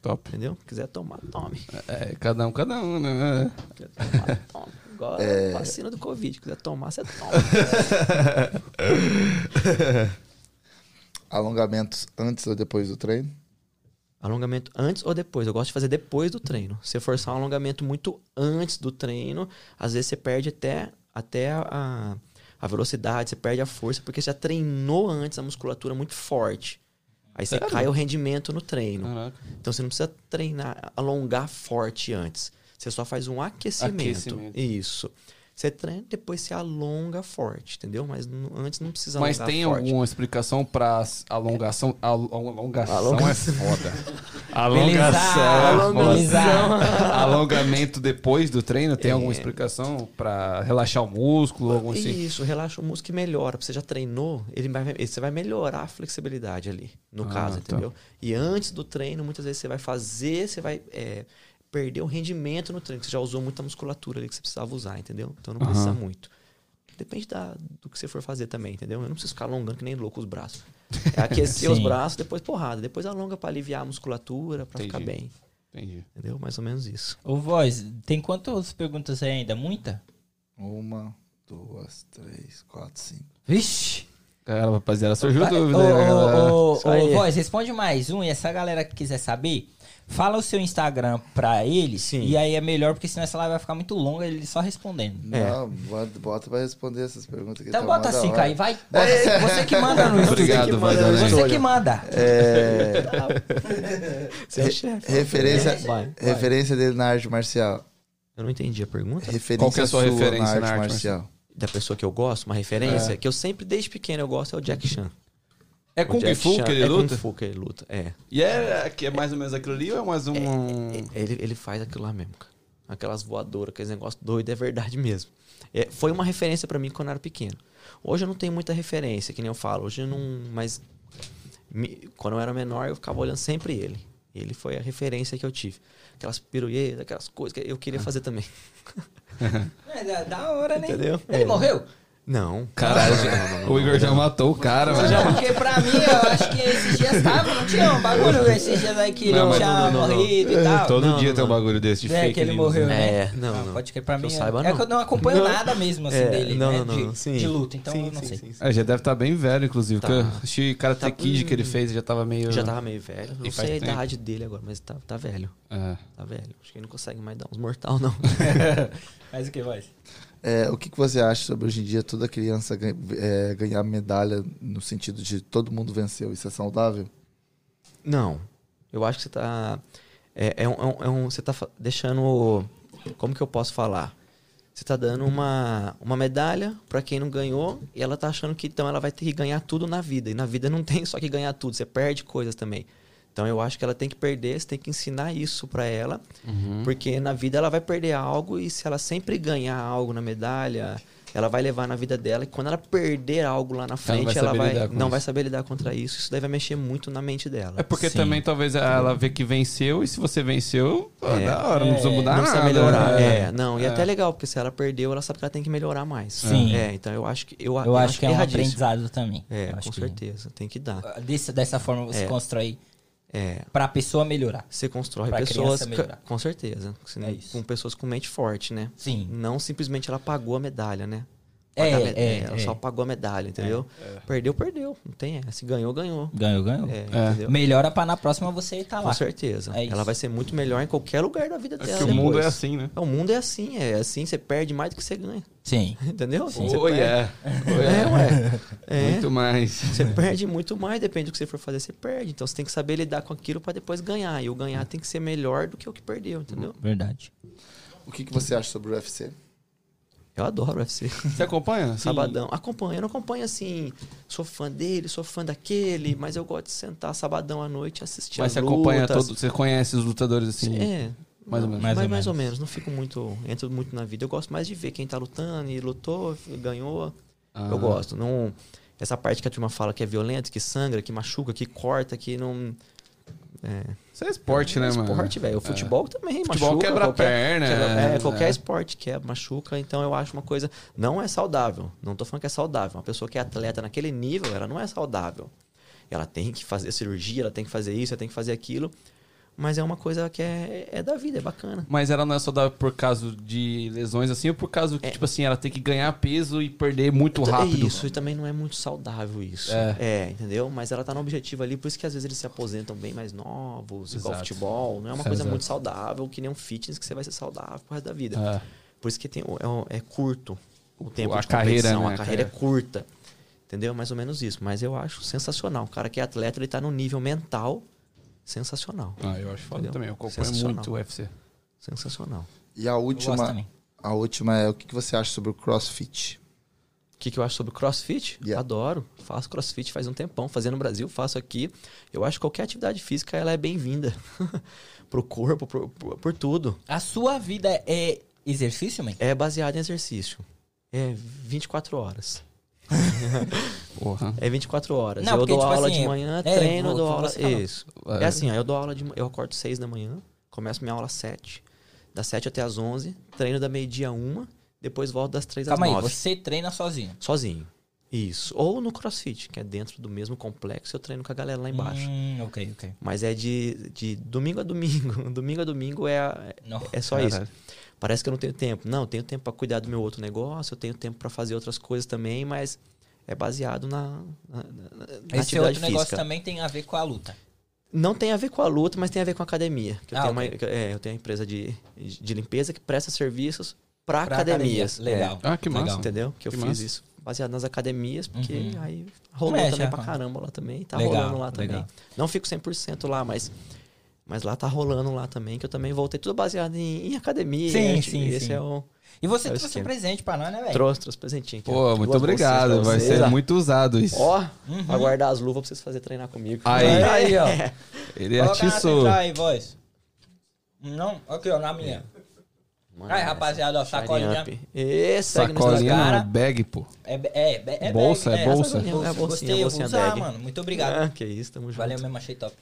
Top. Entendeu? Quiser tomar, tome. É, cada um, cada um, né? Quiser tomar, tome. Igual É. a vacina do Covid. Quiser tomar, você toma. Alongamentos antes ou depois do treino? Alongamento antes ou depois? Eu gosto de fazer depois do treino. Se você forçar um alongamento muito antes do treino, às vezes você perde até, até a, a velocidade, você perde a força, porque você já treinou antes a musculatura muito forte. Aí você Sério? cai o rendimento no treino. Caraca. Então você não precisa treinar, alongar forte antes. Você só faz um aquecimento. Aquecimento. Isso. Você treina, depois você alonga forte, entendeu? Mas antes não precisa Mas tem forte. alguma explicação pra alongação? Al- alongação Alonga- é foda. Belizar, é foda. belizar. Alongamento depois do treino, tem É. alguma explicação pra relaxar o músculo, algum assim? Isso, relaxa o músculo e melhora. Você já treinou, ele vai, você vai melhorar a flexibilidade ali, no Ah, caso, tá. entendeu? E antes do treino, muitas vezes você vai fazer, você vai é, perder o rendimento no treino, que você já usou muita musculatura ali que você precisava usar, entendeu? Então não precisa Aham. muito. Depende da, do que você for fazer também, entendeu? Eu não preciso ficar alongando que nem louco os braços. É aquecer os braços, depois porrada. Depois alonga pra aliviar a musculatura, pra ficar bem. Entendi. Entendeu? Mais ou menos isso. Ô, voz, tem quantas perguntas aí ainda? Muita? Uma, duas, três, quatro, cinco. Vixe! Cara, rapaziada, surgiu dúvida Ô, ô, ô, voz, responde mais um. E essa galera que quiser saber, fala o seu Instagram pra eles. Sim. E aí é melhor, porque senão essa live vai ficar muito longa ele só respondendo. É. Não, bota, bota pra responder essas perguntas aqui. Então tá bota assim. Caio. Vai. Bota, você que manda no estúdio. Obrigado, Você que manda, né? Você que manda. É, Você é o chefe. referência, Vai. referência dele na arte marcial. Eu não entendi a pergunta. Referência Qual que é a sua sua referência na arte, marcial? da pessoa que eu gosto, uma referência, que eu sempre, desde pequeno, eu gosto, é o Jack Chan. É O Kung Jack Fu Chan- que ele é luta? Kung Fu que ele luta, é. E é, que é mais ou menos aquilo ali ou é mais um... Ele, ele faz aquilo lá mesmo, cara. Aquelas voadoras, aqueles negócios doidos, é verdade mesmo. É, foi uma referência pra mim quando eu era pequeno. Hoje eu não tenho muita referência, que nem eu falo. Hoje eu não. Mas me- quando eu era menor, eu ficava olhando sempre ele. Ele foi a referência que eu tive. Aquelas piruetas, aquelas coisas que eu queria fazer também. É da, da hora, né? Entendeu? Ele É. morreu? Não. Caralho, Não, já- não, não, não, o Igor não. já matou o cara, mano. Porque pra mim, eu acho que esses dias tava, não tinha um bagulho esses dias aí que Não, mas tinha não, não, não. morrido e tal. Todo Não, dia não, tem um bagulho desse de É, fake que ele news, morreu, né? né? É, não, não. Pode crer pra Que mim. eu é- saiba, é não. que eu não acompanho Não. nada mesmo, assim, É, dele, não, né? não, não, de, de luta, então Sim, eu não sim, sei. sim, sim. É, já deve estar bem velho, inclusive. Tá. Porque eu achei Karate Tá- Kid que ele fez já tava meio. Já tava meio velho. Não sei a idade dele agora, mas tá, tá velho. É. Tá velho. Acho que ele não consegue mais dar uns mortal, não. Mas o que vai? É, o que, que você acha sobre hoje em dia toda criança ganha- é, ganhar medalha no sentido de todo mundo venceu? Isso é saudável? Não. Eu acho que você tá. É, é um, é um- é Você tá fa- deixando. Como que eu posso falar? Você tá dando uma, uma medalha pra quem não ganhou e ela tá achando que então ela vai ter que ganhar tudo na vida. E na vida não tem só que ganhar tudo, você perde coisas também. Então eu acho que ela tem que perder, você tem que ensinar isso pra ela, Uhum. porque na vida ela vai perder algo e se ela sempre ganhar algo na medalha, ela vai levar na vida dela e quando ela perder algo lá na vai frente, ela vai, lidar com não isso. vai saber lidar contra isso. Isso daí vai mexer muito na mente dela. É porque Sim. também talvez ela vê que venceu e se você venceu, pô, É. da hora, não precisa É, mudar não nada. precisa melhorar. É. É, não, e É. até legal, porque se ela perdeu, ela sabe que ela tem que melhorar mais. Sim. É, então eu acho que eu, Eu acho que é um aprendizado também. É, Eu acho com que certeza, tem que dar. Desse, dessa forma você É. constrói É, pra pessoa melhorar. você constrói pessoas com certeza, É com pessoas com mente forte, né? Sim. Não simplesmente ela pagou a medalha, né? É, me- é, ela é. só pagou a medalha, entendeu? Perdeu, perdeu. Não tem essa. Se ganhou, ganhou. Ganhou, ganhou. É, É. Melhora pra na próxima você estar Com lá. certeza. É isso. ela vai ser muito melhor em qualquer lugar da vida É dela. que o mundo é assim, né? É, O mundo é assim, é assim, você perde mais do que você ganha. Sim. Entendeu? Você Oh, perde- yeah. É, ué. É. Muito mais. Você perde muito mais, depende do que você for fazer, você perde. Então você tem que saber lidar com aquilo pra depois ganhar. E o ganhar tem que ser melhor do que o que perdeu, entendeu? Verdade. O que, que você acha sobre o UFC? Eu adoro o UFC. Você acompanha? Sabadão. Acompanho. Eu não acompanho assim, sou fã dele, sou fã daquele, mas eu gosto de sentar sabadão à noite e assistir Mas as você acompanha todo. Você conhece os lutadores assim? É. Mais ou menos. Mais, Mais ou mais ou menos. menos. Não fico muito. Entro muito na vida. Eu gosto mais de ver quem tá lutando e lutou, ganhou. Ah. Eu gosto. Não, essa parte que a turma fala que é violenta, que sangra, que machuca, que corta, que não. É, Isso é esporte, né, é mano? esporte, velho. O futebol também Futebol machuca. quebra a qualquer, perna, quebra- é, é. qualquer esporte quebra, machuca. Então eu acho uma coisa. Não é saudável. Não tô falando que é saudável. Uma pessoa que é atleta naquele nível, ela não é saudável. Ela tem que fazer cirurgia, ela tem que fazer isso, ela tem que fazer aquilo. Mas é uma coisa que é, é da vida, é bacana. Mas ela não é saudável por causa de lesões assim ou por causa que, tipo assim, ela tem que ganhar peso e perder muito É rápido? isso, e também não é muito saudável isso. É. É. entendeu? Mas ela tá no objetivo ali, por isso que às vezes eles se aposentam bem mais novos, igual Exato. futebol. Não é uma coisa Exato. muito saudável, que nem um fitness que você vai ser saudável pro resto da vida. É. Por isso que tem, é, é curto o tempo a de carreira, competição, né, a carreira é curta. Entendeu? Mais ou menos isso. Mas eu acho sensacional. O cara que é atleta, ele tá no nível mental sensacional. Ah, eu acho foda Entendeu? também. Eu acompanho muito o UFC. Sensacional. E a última, a última é o que, que você acha sobre o CrossFit? O que, que eu acho sobre crossfit? Yeah. Adoro. Faço crossfit faz um tempão. Fazendo no Brasil, faço aqui. Eu acho que qualquer atividade física ela é bem-vinda. pro corpo, pro- pro- por tudo. A sua vida é exercício, man? É baseado em exercício. É 24 horas. Porra. É 24 horas. Não, eu porque, dou tipo aula assim, de manhã, é, treino, vou- dou aula. Isso. É assim, ó, eu dou aula de eu acordo 6 da manhã, começo minha aula às 7, das 7 até às 11, treino da meio-dia a 1, depois volto das 3 às Calma aí, 9. você treina sozinho. Sozinho. Isso. Ou no CrossFit, que é dentro do mesmo complexo, eu treino com a galera lá embaixo. Hum, ok, ok. Mas é de, de domingo a domingo. domingo a domingo é, a- Não. é só Caralho. isso. Parece que eu não tenho tempo. Não, eu tenho tempo pra cuidar do meu outro negócio, eu tenho tempo pra fazer outras coisas também, mas é baseado na, na, na- na Esse atividade outro negócio física. também tem a ver com a luta. Não tem a ver com a luta, mas tem a ver com a academia. Que eu, Ah, tenho ok. uma, é, eu tenho uma empresa de, de limpeza que presta serviços para Pra academias. academia. Legal. Ah, que massa. Legal. Entendeu? Que eu Que fiz massa. isso baseado nas academias, porque Uhum. aí rolou É, também pra caramba lá também. Tá Legal, rolando lá também. legal. Não fico 100% lá, mas, mas lá tá rolando lá também, que eu também voltei tudo baseado em, em academia. Sim, né? sim, Esse sim. é o... E você É o trouxe um esquema. presente pra nós, né, velho? Trouxe, trouxe presentinho aqui. Pô, muito obrigado. Vai ser muito usado isso. Ó, Uhum. pra guardar as luvas pra vocês fazerem treinar comigo. Aí. Aí, ó. Ele atiçou. aí, voz. Não, aqui, ó, na minha. Manda Aí, essa. rapaziada, ó, sacolinha. E no Sacolinha no bag, pô. É, é, é, é Bolsa, bag, é né? bolsa? É a bolsinha, Gostei, a eu vou bolsinha usar, bag. mano. Muito obrigado. Ah, que isso, tamo junto. Valeu mesmo, achei top.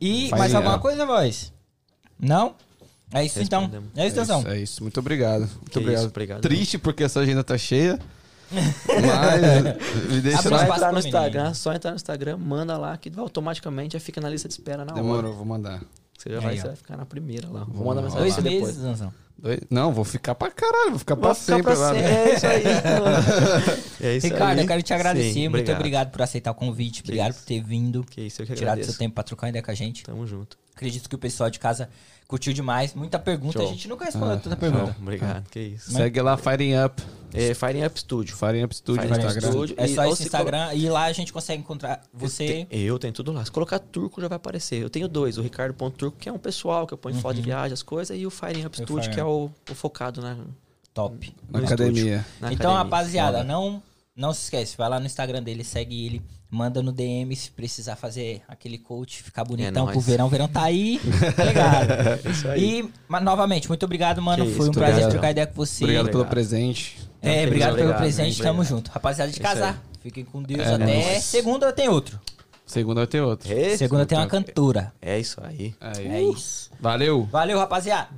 E Fire mais alguma coisa, voz? Não? É isso então. É isso, então. é isso. Muito obrigado. Muito Que obrigado. isso, obrigado. Triste porque essa agenda tá cheia. Mas me deixa Só entrar no. Instagram, só entrar no Instagram, manda lá que automaticamente já fica na lista de espera na hora. Demorou, vou mandar. Você já vai, Aí, ó. você vai ficar na primeira lá. Vou mandar mensagem Dois pra você meses, depois. Zanzão. Dois- Não, vou ficar pra caralho, vou ficar pra Vou ficar sempre pra lá. sempre. né? É isso aí. mano. é isso Ricardo, aí. eu quero te agradecer. Sim, Muito obrigado por aceitar o convite. Obrigado isso. por ter vindo. Que isso, eu que Tirado agradeço. seu tempo pra trocar ideia com a gente. Tamo junto. Acredito que o pessoal de casa curtiu demais. Muita pergunta. Show. A gente nunca respondeu Ah, tanta pergunta. Show, Obrigado, que isso. Segue lá, Firing Up. É, Firing Up Studio. Firing Up Studio no Firing Up Instagram. Studio. É E só esse se Instagram e lá a gente consegue encontrar você. Eu, te- eu tenho tudo lá. Se colocar turco já vai aparecer. Eu tenho dois. O Ricardo.turco, que é um pessoal que eu ponho foto de viagem, as coisas. E o Firing Up Studio, Fire que é o, o focado na, Top. Na no academia. na então, academia. rapaziada, não, não se esquece. Vai lá no Instagram dele, segue ele. Manda no DM se precisar fazer aquele coach, ficar bonitão nóis. pro verão. O verão tá aí. Obrigado. Isso aí. E, mas, novamente, muito obrigado, mano. Que Foi isso, um prazer obrigado. trocar ideia com você. Obrigado pelo Obrigado. presente. É, Obrigado, obrigado pelo obrigado, presente. Tamo obrigado. junto. Rapaziada de casar. Fiquem com Deus É, até nóis. segunda tem outro. Segunda vai ter outro. Esse- Segunda tem uma cantora. É isso aí. Aí. É isso. Valeu. Valeu, rapaziada.